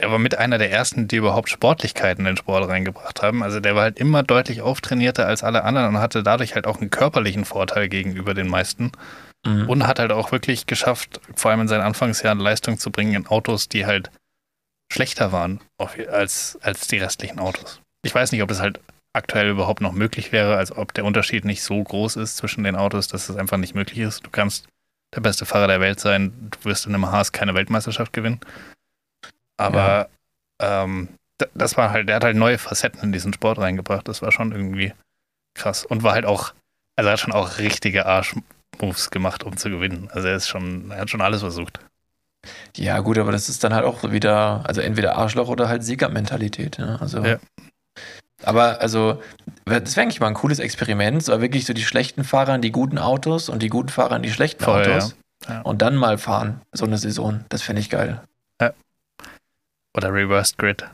er war mit einer der ersten, die überhaupt Sportlichkeiten in den Sport reingebracht haben. Also, der war halt immer deutlich auftrainierter als alle anderen und hatte dadurch halt auch einen körperlichen Vorteil gegenüber den meisten. Mhm. Und hat halt auch wirklich geschafft, vor allem in seinen Anfangsjahren Leistung zu bringen in Autos, die halt schlechter waren als, als die restlichen Autos. Ich weiß nicht, ob das halt aktuell überhaupt noch möglich wäre, als ob der Unterschied nicht so groß ist zwischen den Autos, dass es einfach nicht möglich ist. Du kannst der beste Fahrer der Welt sein, du wirst in einem Haas keine Weltmeisterschaft gewinnen. Aber ähm, d- das war halt, der hat halt neue Facetten in diesen Sport reingebracht. Das war schon irgendwie krass. Und war halt auch, also er hat schon auch richtige Arsch-Moves gemacht, um zu gewinnen. Also er ist schon, er hat schon alles versucht. Ja, gut, aber das ist dann halt auch wieder, also entweder Arschloch oder halt Siegermentalität. Ne? Also, Ja. Aber also, das wäre eigentlich mal ein cooles Experiment, so wirklich so die schlechten Fahrer in die guten Autos und die guten Fahrer in die schlechten Voll, Autos. ja. Ja. Und dann mal fahren, so eine Saison. Das fände ich geil. Oder Reversed Grid.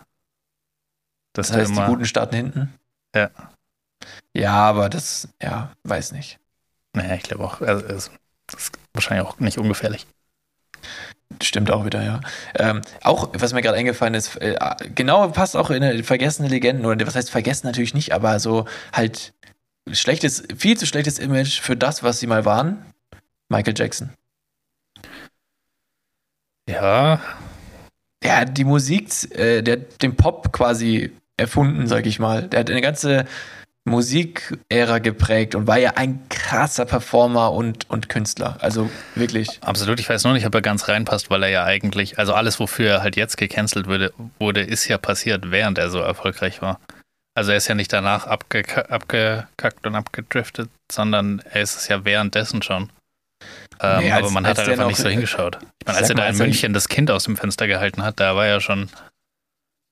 Das du heißt, die immer- guten starten hinten? Ja. Ja, aber das, ja, weiß nicht. Naja, ich glaube auch, also, das ist wahrscheinlich auch nicht ungefährlich. Stimmt auch wieder, ja. Ähm, auch, was mir gerade eingefallen ist, äh, genau passt auch in eine vergessene Legenden, oder was heißt vergessen natürlich nicht, aber so halt schlechtes, viel zu schlechtes Image für das, was sie mal waren. Michael Jackson. Ja, Der hat die Musik, äh, der hat den Pop quasi erfunden, sag ich mal. Der hat eine ganze Musikära geprägt und war ja ein krasser Performer und, und Künstler. Also wirklich. absolut. Ich weiß nur nicht, ob er ganz reinpasst, weil er ja eigentlich, also alles, wofür er halt jetzt gecancelt wurde, wurde, ist ja passiert, während er so erfolgreich war. Also er ist ja nicht danach abgeka abgekackt und abgedriftet, sondern er ist es ja währenddessen schon. Ähm, Nee, als- aber man hat halt einfach noch- nicht so hingeschaut. Ich meine, als er da in München das Kind aus dem Fenster gehalten hat, da war er schon.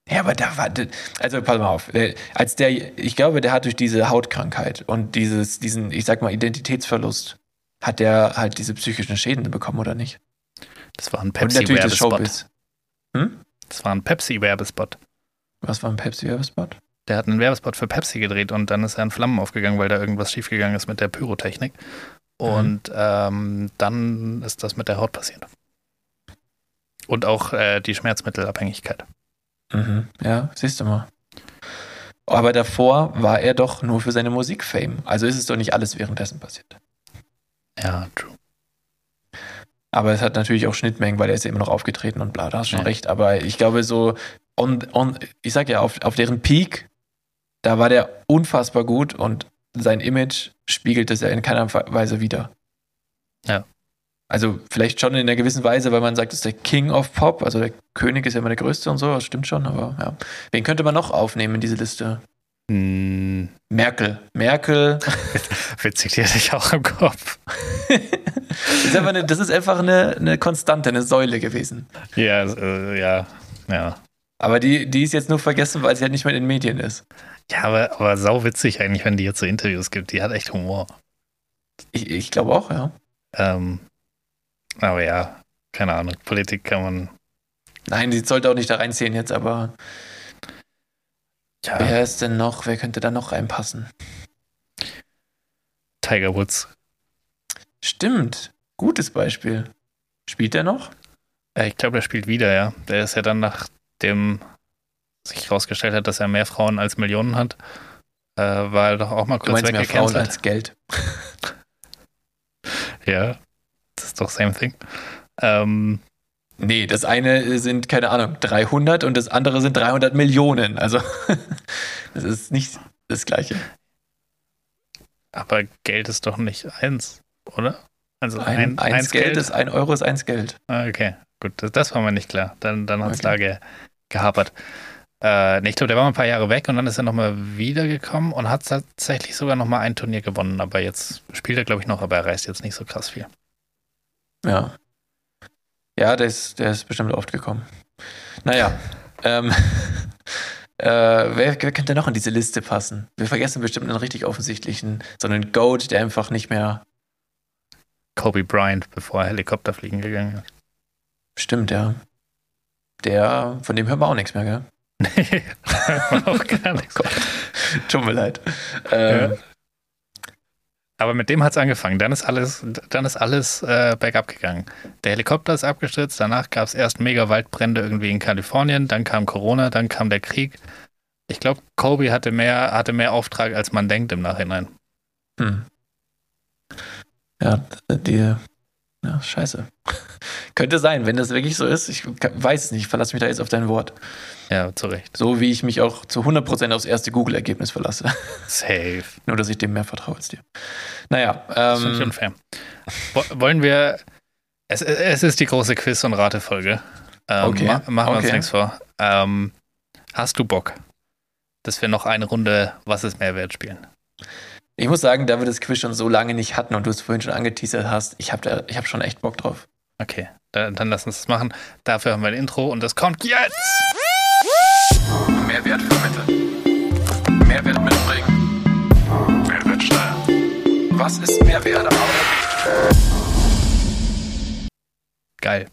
Ja, aber da war, also pass mal auf, der, als der, ich glaube, der hat durch diese Hautkrankheit und dieses, diesen, ich sag mal, Identitätsverlust, hat der halt diese psychischen Schäden bekommen, oder nicht? Das war ein Pepsi-Werbespot. Hm? Das war ein Pepsi-Werbespot. Was war ein Pepsi-Werbespot? Der hat einen Werbespot für Pepsi gedreht und dann ist er in Flammen aufgegangen, weil da irgendwas schiefgegangen ist mit der Pyrotechnik. Und ähm, dann ist das mit der Haut passiert. Und auch äh, die Schmerzmittelabhängigkeit. Mhm. Ja, siehst du mal. Aber davor war er doch nur für seine Musik Fame. Also ist es doch nicht alles währenddessen passiert. Ja, true. Aber es hat natürlich auch Schnittmengen, weil er ist ja immer noch aufgetreten und bla, da hast schon Ja. recht. Aber ich glaube, so, on, on, ich sag ja, auf, auf deren Peak, da war der unfassbar gut und sein Image spiegelt es ja in keiner Weise wider. Ja. Also vielleicht schon in einer gewissen Weise, weil man sagt, das ist der King of Pop, also der König ist ja immer der Größte und so, das stimmt schon, aber ja. Wen könnte man noch aufnehmen in diese Liste? Hm, Merkel. Merkel. witzig, die hatte ich auch im Kopf. ist einfach eine, das ist einfach eine, eine Konstante, eine Säule gewesen. Ja, äh, ja, ja. Aber die, die ist jetzt nur vergessen, weil sie halt nicht mehr in den Medien ist. Ja, aber, aber sau witzig eigentlich, wenn die jetzt so Interviews gibt. Die hat echt Humor. Ich, ich glaube auch, ja. Ähm, aber ja, keine Ahnung. Politik kann man. Nein, die sollte auch nicht da reinzählen jetzt, aber Ja, wer ist denn noch, wer könnte da noch reinpassen? Tiger Woods. Stimmt, gutes Beispiel. Spielt der noch? Äh, Ich glaube, er spielt wieder, ja. Der ist ja dann, nachdem sich herausgestellt hat, dass er mehr Frauen als Millionen hat, äh, war er doch auch mal kurz meinst mehr Frauen weggecancelt. als Geld. Ja, das ist doch same thing. Ähm, Nee, das eine sind, keine Ahnung, 300 und das andere sind 300 Millionen. Also, das ist nicht das Gleiche. aber Geld ist doch nicht eins, oder? Also Ein, ein, eins Geld, ist ein Euro ist eins Geld. Ah, Okay, gut, das, das war mir nicht klar. Dann, dann hat es Okay. da ge, gehapert. Äh, nee, ich glaube, der war mal ein paar Jahre weg und dann ist er nochmal wiedergekommen und hat tatsächlich sogar nochmal ein Turnier gewonnen. Aber jetzt spielt er, glaube ich, noch, aber er reißt jetzt nicht so krass viel. Ja. Ja, der ist, der ist bestimmt oft gekommen. Naja. ähm, äh, wer, wer könnte noch in diese Liste passen? Wir vergessen bestimmt einen richtig offensichtlichen, so einen Goat, der einfach nicht mehr. Kobe Bryant, bevor er Helikopter fliegen gegangen ist. Stimmt, ja. Der, von dem hören wir auch nichts mehr, gell? Nee, auch gar nichts. Tut mir leid. Ähm, Aber mit dem hat es angefangen. Dann ist alles, dann ist alles äh, bergab gegangen. Der Helikopter ist abgestürzt, danach gab es erst mega Waldbrände irgendwie in Kalifornien, dann kam Corona, dann kam der Krieg. Ich glaube, Kobe hatte mehr, hatte mehr Auftrag, als man denkt im Nachhinein. Hm. Ja, die. Ja, scheiße. Könnte sein, wenn das wirklich so ist. Ich weiß es nicht. Ich verlasse mich da jetzt auf dein Wort. Ja, zu Recht. So wie ich mich auch zu 100% aufs erste Google-Ergebnis verlasse. Safe. Nur, dass ich dem mehr vertraue als dir. Naja, Das finde ich ähm, unfair. Wo- Wollen wir. Es, es ist die große Quiz- und Ratefolge. Ähm, Okay, ma machen wir uns okay. nichts vor. Ähm, hast du Bock, dass wir noch eine Runde Was ist Mehrwert spielen? Ich muss sagen, da wir das Quiz schon so lange nicht hatten und du es vorhin schon angeteasert hast, ich habe habe schon echt Bock drauf. Okay, dann, dann lass uns das machen. Dafür haben wir ein Intro und das kommt jetzt. Mehrwert vermitteln. Mehrwert mitbringen. Mehrwertsteuer. Was ist Mehrwert? Geil.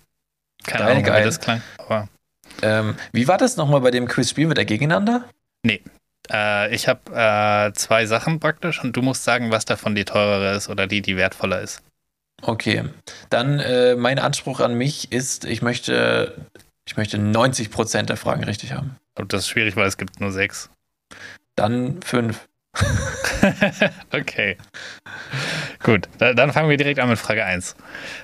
Keine Geil, Ahnung, geil. wie das klang. Aber Ähm, wie war das nochmal bei dem Quiz? Spielen wir da gegeneinander? Äh, ich habe äh, zwei Sachen praktisch und du musst sagen, was davon die teurere ist oder die, die wertvoller ist. Okay. Dann äh, mein Anspruch an mich ist, ich möchte, ich möchte 90% der Fragen richtig haben. Und das ist schwierig, weil es gibt nur sechs. Dann fünf. okay. Gut, da, dann fangen wir direkt an mit Frage 1.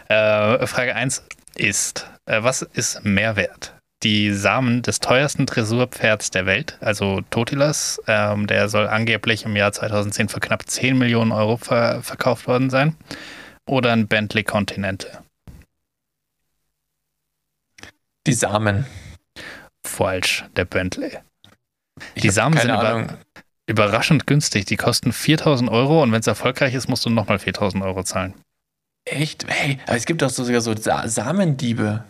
Äh, Frage 1 ist, äh, was ist Mehrwert? Die Samen des teuersten Dressurpferds der Welt, also Totilas, ähm, der soll angeblich im Jahr 2010 für knapp 10 Millionen Euro ver verkauft worden sein. Oder ein Bentley Continental. Die Samen. Falsch, der Bentley. Ich Die Samen sind über-. Überraschend günstig. Die kosten 4000 Euro und wenn es erfolgreich ist, musst du nochmal 4000 Euro zahlen. Echt? Hey, aber es gibt doch so sogar so Sa Samendiebe.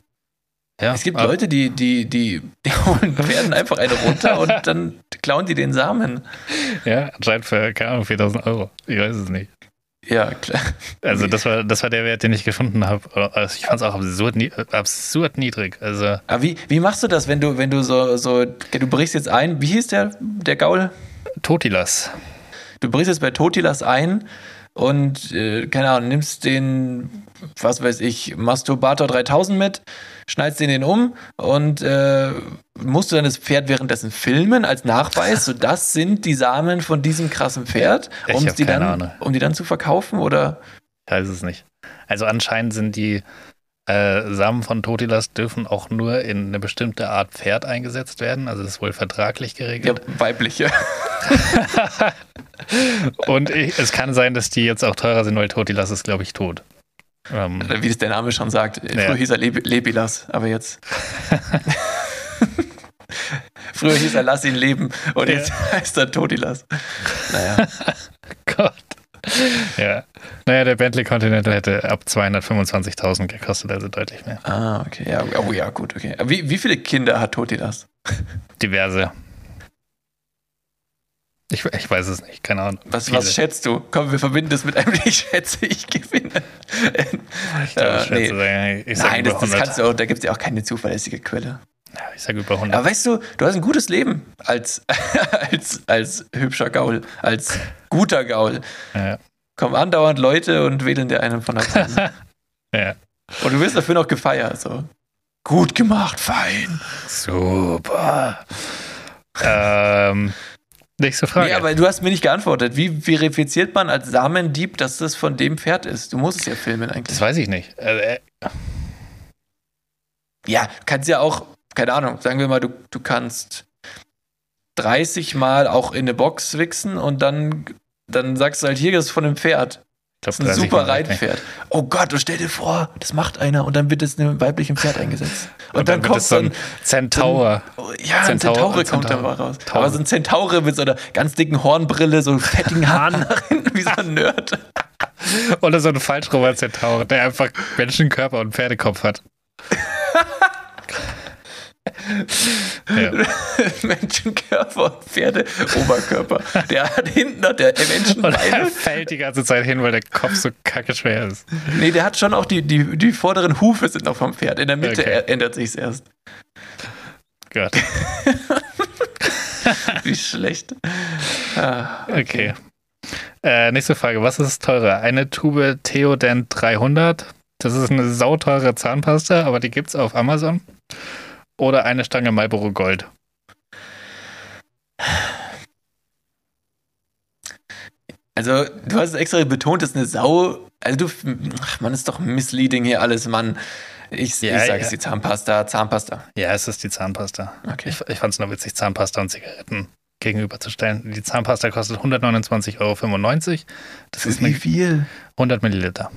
Ja, Es gibt Leute, die, die, die, die holen Pferden einfach eine runter und dann klauen die den Samen. Ja, anscheinend für, keine Ahnung, 4000 Euro. Ich weiß es nicht. Ja, klar. Also das war, das war der Wert, den ich gefunden habe. Also ich fand es auch absurd, absurd niedrig. Also Aber wie, wie machst du das, wenn du, wenn du so, so, du brichst jetzt ein, wie hieß der, der Gaul? Totilas. Du brichst jetzt bei Totilas ein und, äh, keine Ahnung, nimmst den, was weiß ich, Masturbator 3000 mit, schneidest den den um und äh, musst du dann das Pferd währenddessen filmen als Nachweis, so das sind die Samen von diesem krassen Pferd, um die, dann, Ahnung. um die dann zu verkaufen oder? Ich weiß es nicht. Also anscheinend sind die äh, Samen von Totilas dürfen auch nur in eine bestimmte Art Pferd eingesetzt werden. Also das ist wohl vertraglich Ja, geregelt. weibliche. Und ich, es kann sein, dass die jetzt auch teurer sind, weil Totilas ist, glaube ich, tot. Ähm, Wie das der Name schon sagt. Ja. Früher hieß er Leb Lebilas, aber jetzt. Früher hieß er Lass ihn leben und Ja. jetzt heißt er Todilas. Naja, Gott. Ja. Naja, der Bentley Continental hätte ab 225.000 gekostet, also deutlich mehr. ah, okay. Ja, oh ja, gut, okay. Wie, wie viele Kinder hat Todilas? Diverse. Ich, ich weiß es nicht, keine Ahnung. Was, was schätzt du? Komm, wir verbinden das mit einem, ich schätze, ich gewinne. Ich glaube, Äh, ich schwer nee. sagen. Ich Nein, das, das 100. kannst du auch, da gibt es ja auch keine zuverlässige Quelle. Ich sage über 100. Aber weißt du, du hast ein gutes Leben als, als, als hübscher Gaul, als guter Gaul. Ja. Kommen andauernd Leute und wählen dir einen von der Seite. Ja. Und du wirst dafür noch gefeiert. So. Gut gemacht, fein. Super. ähm, nächste Frage. Nee, aber du hast mir nicht geantwortet. Wie verifiziert man als Samendieb, dass das von dem Pferd ist? Du musst es ja filmen eigentlich. das weiß ich nicht. Äh, äh, Ja, kannst ja auch, keine Ahnung, sagen wir mal, du, du kannst 30 Mal auch in eine Box wichsen und dann, dann sagst du halt, hier, ist von dem Pferd. Ich Das glaub, ist ein 30 super. Reitpferd. Oh Gott, und stell dir vor, das macht einer und dann wird es einem weiblichen Pferd eingesetzt. Und, Und dann, wird kommt so ein Zentaur. Oh, Ja, ein Zentaure kommt dann mal raus. Taure. Aber so ein Zentaure mit so einer ganz dicken Hornbrille, so fettigen Haaren nach hinten, wie so ein Nerd. Oder so ein falschrober Zentaur, der einfach Menschenkörper und Pferdekopf hat. ja. Menschenkörper und Pferde, Oberkörper. Der hat hinten noch der er Menschenbeine. fällt die ganze Zeit hin, weil der Kopf so kacke schwer ist. Nee, der hat schon auch die, die, die vorderen Hufe sind noch vom Pferd. In der Mitte Okay. ändert sich's erst. Gott. Wie schlecht. Ah, Okay. Äh, nächste Frage. Was ist teurer? Eine Tube Theodent 300? Das ist eine sauteure Zahnpasta, aber die gibt's auf Amazon. Oder eine Stange Marlboro Gold. Also, du hast es extra betont, das ist eine Sau. Also, du, ach, man ist doch misleading hier alles, Mann. Ich, Ja, ich sage ja. es die Zahnpasta. Zahnpasta. Ja, es ist die Zahnpasta. Okay. Ich, ich fand es nur witzig, Zahnpasta und Zigaretten gegenüberzustellen. Die Zahnpasta kostet 129,95 Euro. Das ist Wie viel? 100 Milliliter.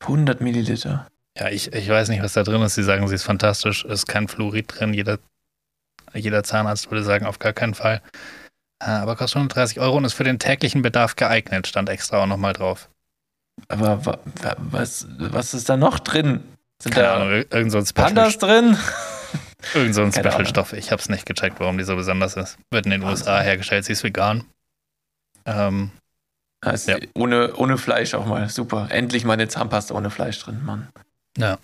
100 Milliliter. Ja, ich, ich weiß nicht, was da drin ist. Sie sagen, sie ist fantastisch. Es ist kein Fluorid drin. Jeder, jeder Zahnarzt würde sagen, auf gar keinen Fall. Äh, Aber kostet 130 Euro und ist für den täglichen Bedarf geeignet. Stand extra auch nochmal drauf. Aber wa, wa, was, was ist da noch drin? Sind Keine da Ahnung, ir- irgend so ein Special, Pandas drin? irgend so ein. Special-Stoff. Ich habe es nicht gecheckt, warum die so besonders ist. Wird in den Wahnsinn. USA hergestellt. Sie ist vegan. Ähm, Also Ja. ohne, ohne Fleisch auch mal. Super. Endlich mal eine Zahnpasta ohne Fleisch drin, Mann. Ja.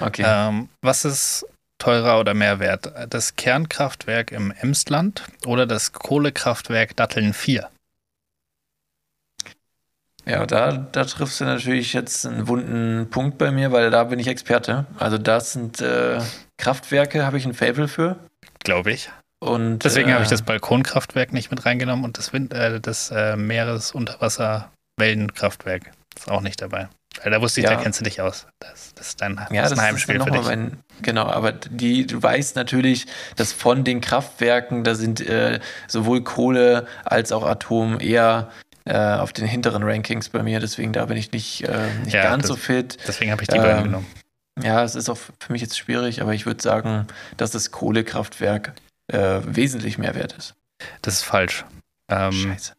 Okay. Ähm, was ist teurer oder mehr wert? Das Kernkraftwerk im Emsland oder das Kohlekraftwerk Datteln 4? Ja, da, da triffst du natürlich jetzt einen wunden Punkt bei mir, weil da bin ich Experte. Also das sind äh, Kraftwerke, habe ich ein Fable für. Glaube ich. Und, Deswegen äh, habe ich das Balkonkraftwerk nicht mit reingenommen und das, Wind, äh, das äh, Meeresunterwasser-Wellenkraftwerk ist auch nicht dabei. Weil da wusste ich, Ja. da kennst du dich aus. Das, das ist dein das Ja, ist das ein ist Heimspiel dann für dich. mein. Genau, aber die, du weißt natürlich, dass von den Kraftwerken, da sind äh, sowohl Kohle als auch Atom eher äh, auf den hinteren Rankings bei mir. Deswegen da bin ich nicht, äh, nicht Ja, ganz das- so fit. Deswegen habe ich die beiden Ähm, genommen. Ja, es ist auch für mich jetzt schwierig, aber ich würde sagen, dass das Kohlekraftwerk äh, wesentlich mehr wert ist. Das ist falsch. Ähm, Scheiße.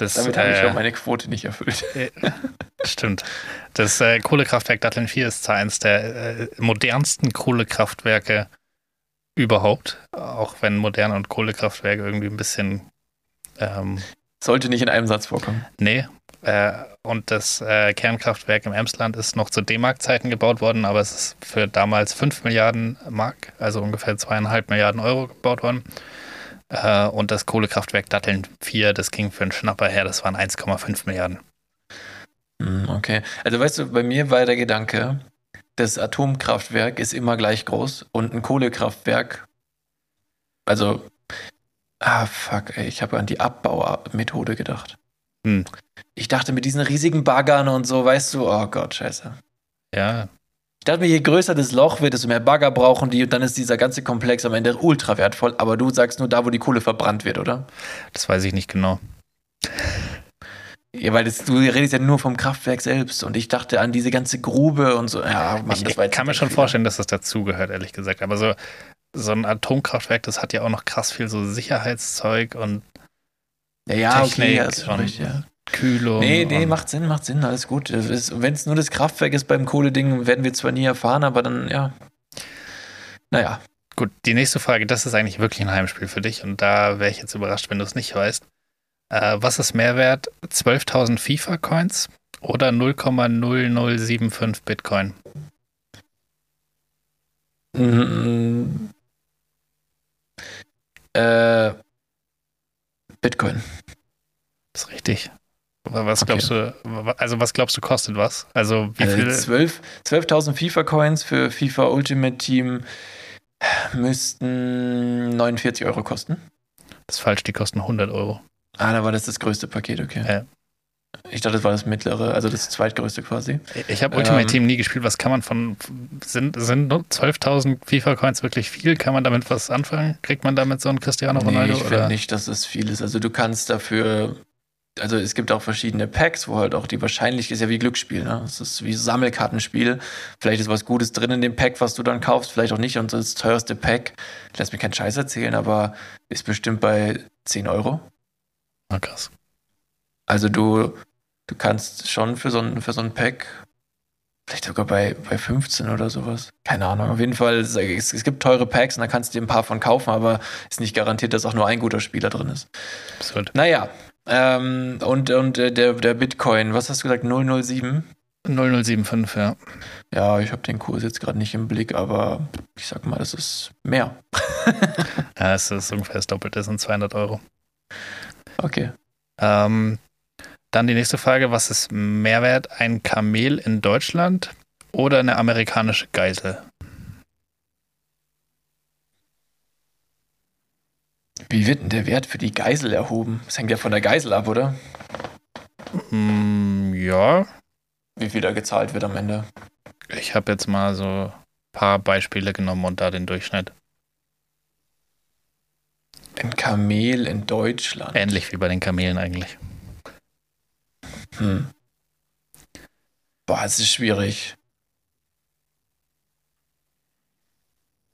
Das, Damit habe ich äh, auch meine Quote nicht erfüllt. Stimmt. Das äh, Kohlekraftwerk Datteln 4 ist zwar eines der äh, modernsten Kohlekraftwerke überhaupt, auch wenn moderne und Kohlekraftwerke irgendwie ein bisschen ähm, Sollte nicht in einem Satz vorkommen. Nee. Äh, und das äh, Kernkraftwerk im Emsland ist noch zu D-Mark-Zeiten gebaut worden, aber es ist für damals 5 Milliarden Mark, also ungefähr zweieinhalb Milliarden Euro gebaut worden. Äh, und das Kohlekraftwerk Datteln 4, das ging für einen Schnapper her, das waren 1,5 Milliarden. Hm, Okay. Also weißt du, bei mir war der Gedanke, das Atomkraftwerk ist immer gleich groß und ein Kohlekraftwerk, also, ah fuck, ey, ich habe an die Abbaumethode gedacht. Hm. Ich dachte mit diesen riesigen Baggern und so, weißt du, oh Gott, scheiße. Ja, Ich dachte mir, je größer das Loch wird, desto mehr Bagger brauchen die und dann ist dieser ganze Komplex am Ende ultra wertvoll. Aber du sagst nur da, wo die Kohle verbrannt wird, oder? das weiß ich nicht genau. Ja, weil das, du redest ja nur vom Kraftwerk selbst und ich dachte an diese ganze Grube und so. Ja, Mann, ich das ich kann mir schon vorstellen, dass das dazugehört, ehrlich gesagt. Aber so, so ein Atomkraftwerk, das hat ja auch noch krass viel so Sicherheitszeug und Ja, ja okay, Technik ja, ist schon und- richtig, ja. Kühlung. Nee, nee, macht Sinn, macht Sinn, alles gut. Wenn es nur das Kraftwerk ist beim Kohleding, werden wir zwar nie erfahren, aber dann, ja. Naja, Gut, die nächste Frage, das ist eigentlich wirklich ein Heimspiel für dich und da wäre ich jetzt überrascht, wenn du es nicht weißt. Äh, was ist mehr wert? 12.000 FIFA-Coins oder 0,0075 Bitcoin? Mm, äh, Bitcoin. Das ist richtig. Was Okay. glaubst du, also was glaubst du kostet was? Also wie Also viel? 12 12.000 FIFA-Coins für FIFA Ultimate Team müssten 49 Euro kosten. Das ist falsch, die kosten 100 Euro. Ah, da war das das größte Paket, okay. Ja. Ich dachte, das war das mittlere, also das zweitgrößte quasi. Ich habe Ultimate Ähm. Team nie gespielt. Was kann man von, sind, sind nur 12.000 FIFA-Coins wirklich viel? Kann man damit was anfangen? Kriegt man damit so einen Cristiano Ronaldo? nee, ich finde nicht, dass es viel ist. Also du kannst dafür, also es gibt auch verschiedene Packs, wo halt auch die Wahrscheinlichkeit ist ja wie Glücksspiel, ne? Es ist wie Sammelkartenspiel. Vielleicht ist was Gutes drin in dem Pack, was du dann kaufst, vielleicht auch nicht. Und das teuerste Pack, lass mir keinen Scheiß erzählen, aber ist bestimmt bei 10 Euro. Ah, krass. Also du, du kannst schon für so ein, für so ein Pack, vielleicht sogar bei, bei 15 oder sowas. Keine Ahnung. Auf jeden Fall, es, es gibt teure Packs und da kannst du dir ein paar von kaufen, aber ist nicht garantiert, dass auch nur ein guter Spieler drin ist. Absurd. Naja, ähm, und, und äh, der, der Bitcoin, was hast du gesagt, 007? 0075, ja. Ja, ich habe den Kurs jetzt gerade nicht im Blick, aber ich sag mal, das ist mehr. Ja, es ist ungefähr das Doppelte, das sind 200 Euro. Okay. Ähm, dann die nächste Frage: Was ist mehr wert? Ein Kamel in Deutschland oder eine amerikanische Geisel? Wie wird denn der Wert für die Geisel erhoben? Das hängt ja von der Geisel ab, oder? Hm, ja, Wie viel da gezahlt wird am Ende. Ich habe jetzt mal so ein paar Beispiele genommen und da den Durchschnitt. Ein Kamel in Deutschland. Ähnlich wie bei den Kamelen eigentlich. Hm. Boah, es ist schwierig.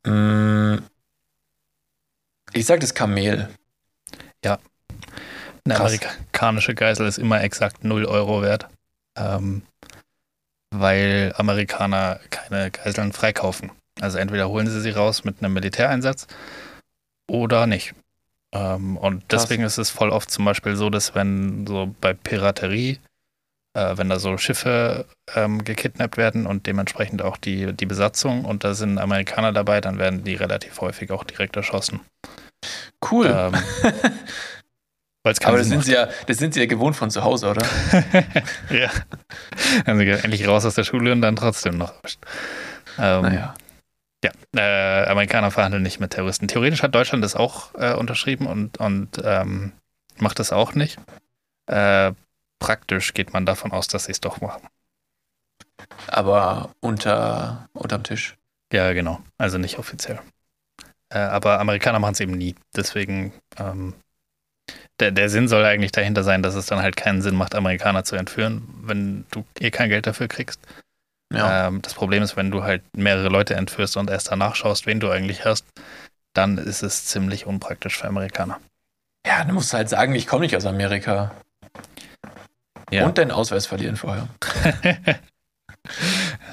Hm. Ich sag das Kamel. Eine Krass. amerikanische Geisel ist immer exakt 0 Euro wert, ähm, weil Amerikaner keine Geiseln freikaufen. Also entweder holen sie sie raus mit einem Militäreinsatz oder nicht. Ähm, und Krass. deswegen ist es voll oft zum Beispiel so, dass wenn so bei Piraterie, äh, wenn da so Schiffe ähm, gekidnappt werden und dementsprechend auch die, die Besatzung und da sind Amerikaner dabei, dann werden die relativ häufig auch direkt erschossen. Cool. Ähm, Aber das sind, sie ja, das sind sie ja gewohnt von zu Hause, oder? ja. Wir endlich raus aus der Schule und dann trotzdem noch. Ähm, Naja. Ja, äh, Amerikaner verhandeln nicht mit Terroristen. Theoretisch hat Deutschland das auch äh, unterschrieben und, und ähm, macht das auch nicht. Äh, praktisch geht man davon aus, dass sie es doch machen. Aber unter, unterm Tisch. Ja, genau. Also nicht offiziell. Äh, aber Amerikaner machen es eben nie. Deswegen, ähm, der, der Sinn soll eigentlich dahinter sein, dass es dann halt keinen Sinn macht, Amerikaner zu entführen, wenn du eh kein Geld dafür kriegst. Ja. Ähm, das Problem ist, wenn du halt mehrere Leute entführst und erst danach schaust, wen du eigentlich hast, dann ist es ziemlich unpraktisch für Amerikaner. ja, du musst halt sagen, ich komme nicht aus Amerika. Ja. Und deinen Ausweis verlieren vorher.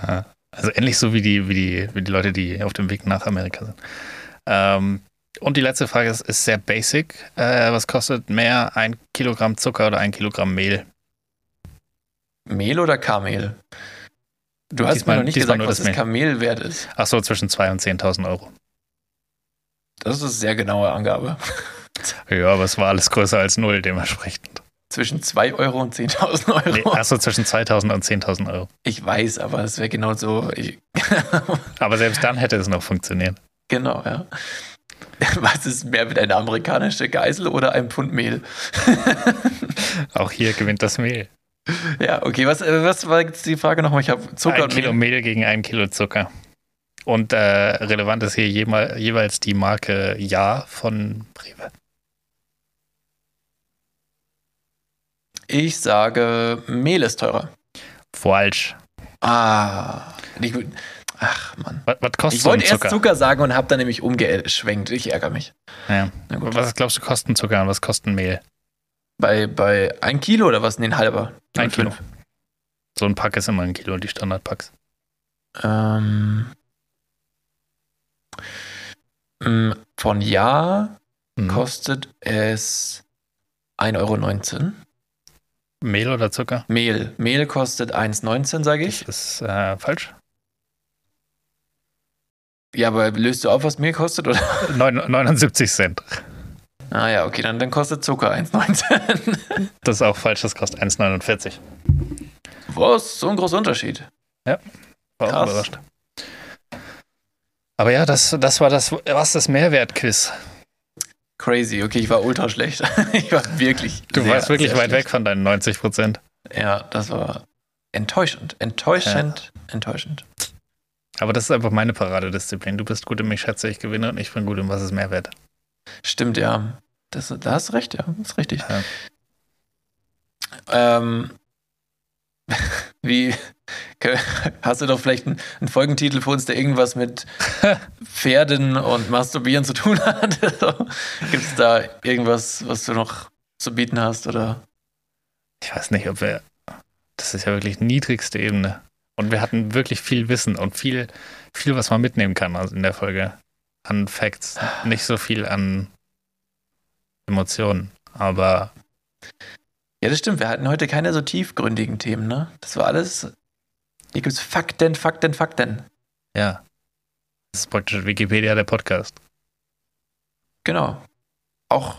ja. Also ähnlich so wie die, wie, die, wie die Leute, die auf dem Weg nach Amerika sind. Ähm, und die letzte Frage ist, ist sehr basic. Äh, was kostet mehr ein Kilogramm Zucker oder ein Kilogramm Mehl? Mehl oder Kamel? Du hast Diesmal- mir noch nicht gesagt, was das das. Kamel wert ist. Ach so, zwischen 2.000 und 10.000 Euro. Das ist eine sehr genaue Angabe. Ja, aber es war alles größer als null dementsprechend. Zwischen 2 Euro und 10.000 Euro. Nee, achso, zwischen 2.000 und 10.000 Euro. Ich weiß, aber es wäre genau so. Aber selbst dann hätte es noch funktioniert. Genau, ja. Was ist mehr mit einer amerikanische Geisel oder einem Pfund Mehl? Auch hier gewinnt das Mehl. Ja, okay, was, äh, was war jetzt die Frage nochmal? Ich habe Zucker ein und Kilo Mehl. Mehl gegen ein Kilo Zucker. Und äh, relevant ist hier jeweils die Marke Ja von Rewe. Ich sage, Mehl ist teurer. Falsch. Ah. Ich, ach, Mann. Was, was kostet Ich wollte erst Zucker? Zucker sagen und habe dann nämlich umgeschwenkt. Ich ärgere mich. Ja. Na gut. Was glaubst du, kosten Zucker und was kosten Mehl? Bei, bei ein Kilo oder was? Nee, ein halber. Ein Fünf. Kilo. So ein Pack ist immer ein Kilo, die Standardpacks. Ähm, mm, von Ja Mhm. kostet es 1,19 Euro. Mehl oder Zucker? Mehl. Mehl kostet 1,19, sage Das ich. ist äh, falsch. Ja, aber löst du auf, was Mehl kostet? Oder? Neun, 79 Cent. Ah ja, okay, dann, dann kostet Zucker 1,19. Das ist auch falsch, das kostet 1,49. Was? So ein großer Unterschied. War auch Krass. überrascht. Aber ja, das, das war das, was das Mehrwert-Quiz. Crazy, okay, ich war ultra schlecht. ich war wirklich. Du sehr, warst wirklich weit schlecht. weg von deinen 90 Prozent. Ja, das war enttäuschend. Enttäuschend, enttäuschend. Aber das ist einfach meine Paradedisziplin. Du bist gut im Ich schätze, ich gewinne und ich bin gut im Was ist Mehrwert. Stimmt, ja. Das, da hast du recht, ja, das ist richtig. Ja. Ähm, wie hast du doch vielleicht einen, einen Folgentitel für uns, der irgendwas mit Pferden und Masturbieren zu tun hat? Gibt es da irgendwas, was du noch zu bieten hast? Oder? Ich weiß nicht, ob wir. Das ist ja wirklich niedrigste Ebene. Und wir hatten wirklich viel Wissen und viel, viel, was man mitnehmen kann also in der Folge. An Facts. Nicht so viel an Emotionen. Aber Ja, das stimmt. Wir hatten heute keine so tiefgründigen Themen, ne? Das war alles. Hier gibt es Fakten, Fakten, Fakten. ja. Das ist praktisch Wikipedia der Podcast. Genau. Auch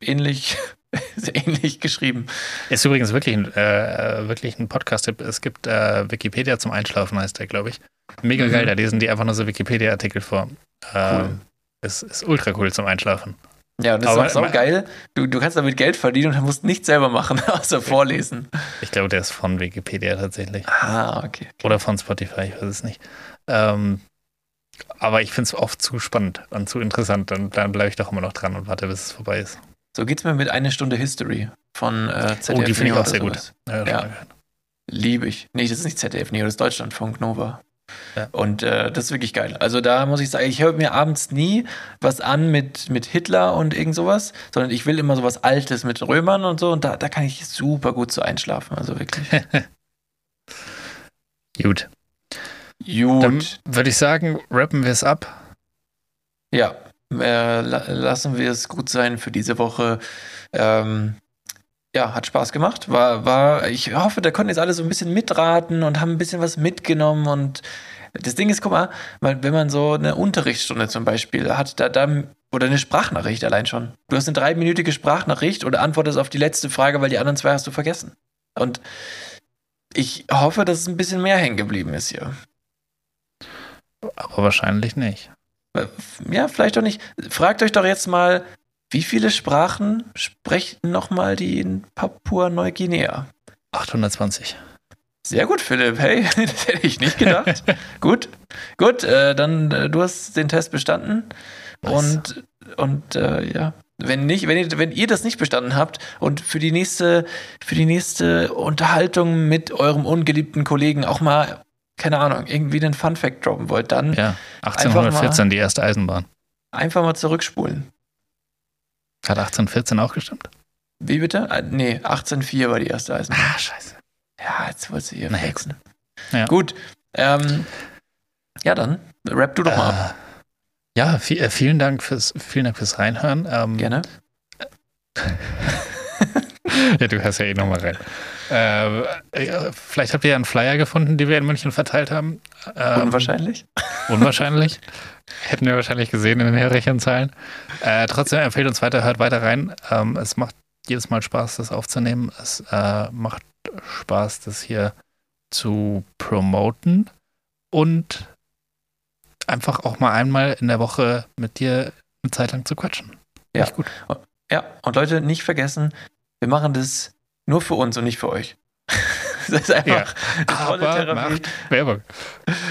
ähnlich, ähnlich geschrieben. Ist übrigens wirklich ein, äh, wirklich ein Podcast-Tipp. Es gibt äh, Wikipedia zum Einschlafen, heißt der, glaube ich. Mega Mhm. geil, da lesen die einfach nur so Wikipedia-Artikel vor. Ähm, Cool. ist, ist ultra cool zum Einschlafen. Ja, und das Aber ist auch so geil. Du, du kannst damit Geld verdienen und musst nichts selber machen, außer vorlesen. Ich glaube, der ist von Wikipedia tatsächlich. Ah, okay. Oder von Spotify, ich weiß es nicht. Ähm, aber ich finde es oft zu spannend und zu interessant. Dann, dann bleibe ich doch immer noch dran und warte, bis es vorbei ist. So geht's mir mit einer Stunde History von äh, ZDF oh, die finde ich auch sehr gut. Ja, Ja. Liebe ich. Nee, das ist nicht ZDF Neo, das ist Deutschlandfunk Nova. Ja. Und äh, das ist wirklich geil. Also da muss ich sagen, ich höre mir abends nie was an mit, mit Hitler und irgend sowas, sondern ich will immer sowas Altes mit Römern und so und da, da kann ich super gut so einschlafen. Also wirklich. Gut. Dann Gut. würde ich sagen, rappen wir es ab. Ja, äh, la lassen wir es gut sein für diese Woche. Ähm, ja, hat Spaß gemacht. War, war, ich hoffe, da konnten jetzt alle so ein bisschen mitraten und haben ein bisschen was mitgenommen. Und das Ding ist, guck mal, wenn man so eine Unterrichtsstunde zum Beispiel hat, da, da, oder eine Sprachnachricht allein schon. Du hast eine dreiminütige Sprachnachricht oder antwortest auf die letzte Frage, weil die anderen zwei hast du vergessen. Und ich hoffe, dass es ein bisschen mehr hängen geblieben ist hier. Aber wahrscheinlich nicht. Ja, vielleicht doch nicht. Fragt euch doch jetzt mal, wie viele Sprachen sprechen nochmal die in Papua-Neuguinea? 820. Sehr gut, Philipp. Hey, das hätte ich nicht gedacht. gut, gut. Äh, dann äh, du hast den Test bestanden Nice. und und äh, ja, wenn nicht, wenn ihr, wenn ihr das nicht bestanden habt und für die nächste für die nächste Unterhaltung mit eurem ungeliebten Kollegen auch mal keine Ahnung irgendwie einen Fun Fact droppen wollt, dann Ja, 1814 die erste Eisenbahn. einfach mal zurückspulen. Hat 1814 auch gestimmt? Wie bitte? Ah, nee, 1804 war die erste Eisenbahn. Ah, scheiße. Ja, jetzt wolltest du hier Naja, flexen. Ja. Gut. Ähm, ja, dann rap du doch mal ab. Äh, ja, äh, vielen Dank fürs, vielen Dank fürs Reinhören. Ähm, Gerne. Ja, du hörst ja eh nochmal rein. Äh, äh, vielleicht habt ihr ja einen Flyer gefunden, den wir in München verteilt haben. Ähm, Unwahrscheinlich. Unwahrscheinlich. Hätten wir wahrscheinlich gesehen in den Hörerchenzahlen. Äh, trotzdem empfehlt uns weiter, hört weiter rein. Ähm, es macht jedes Mal Spaß, das aufzunehmen. Es äh, macht Spaß, das hier zu promoten und einfach auch mal einmal in der Woche mit dir eine Zeit lang zu quatschen. Ja. Echt gut. Ja, und Leute, nicht vergessen, wir machen das nur für uns und nicht für euch. das ist einfach eine tolle Aber Therapie. Werbung.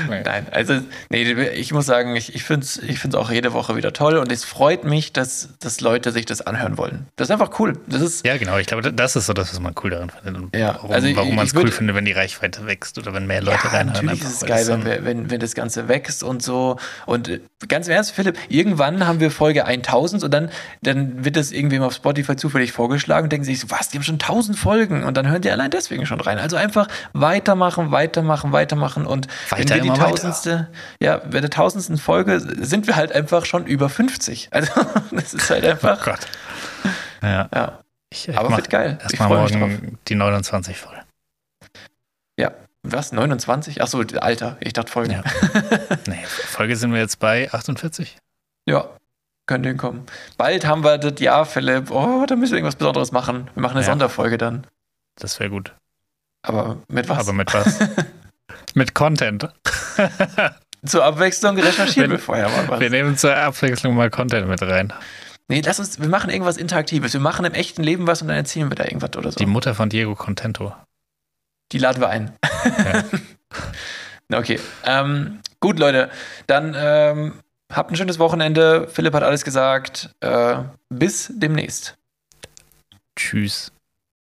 Nee. Nein, also, nee, ich muss sagen, ich, ich finde es ich find's auch jede Woche wieder toll und es freut mich, dass, dass Leute sich das anhören wollen. Das ist einfach cool. Das ist, Ja, genau. Ich glaube, das ist so das, was man cool daran findet. Und Ja, warum, also warum man es cool findet, wenn die Reichweite wächst oder wenn mehr Leute ja, reinhören. natürlich ist es geil, wenn, wir, wenn, wenn das Ganze wächst und so. Und äh, ganz im Ernst, Philipp, irgendwann haben wir Folge 1000 und dann, dann wird das irgendwem auf Spotify zufällig vorgeschlagen und denken sich so, was, die haben schon 1000 Folgen und dann hören die allein deswegen schon rein. Also einfach weitermachen, weitermachen, weitermachen und Weiter, wenn wir die immer weiter. tausendste, ja, bei der tausendsten Folge sind wir halt einfach schon über 50. Also das ist halt Oh einfach, Gott. Ja, ja, ich, ich aber wird geil. Ich erstmal freue mich drauf. morgen die 29 voll. Was, 29? Achso, Alter, ich dachte Folgen. Ja. Nee, Folge sind wir jetzt bei 48. Ja, könnte hinkommen. Bald haben wir das Jahr, Philipp. Oh, da müssen wir irgendwas Besonderes machen. Wir machen eine Ja. Sonderfolge dann. Das wäre gut. Aber mit was? Aber mit was? mit Content. Zur Abwechslung recherchieren Wenn- wir vorher mal was. Wir nehmen zur Abwechslung mal Content mit rein. Nee, lass uns, wir machen irgendwas Interaktives. Wir machen im echten Leben was und dann erzählen wir da irgendwas oder so. Die Mutter von Diego Contento. Die laden wir ein. Ja. Okay. Ähm, gut, Leute. Dann ähm, habt ein schönes Wochenende. Philipp hat alles gesagt. Äh, bis demnächst. Tschüss.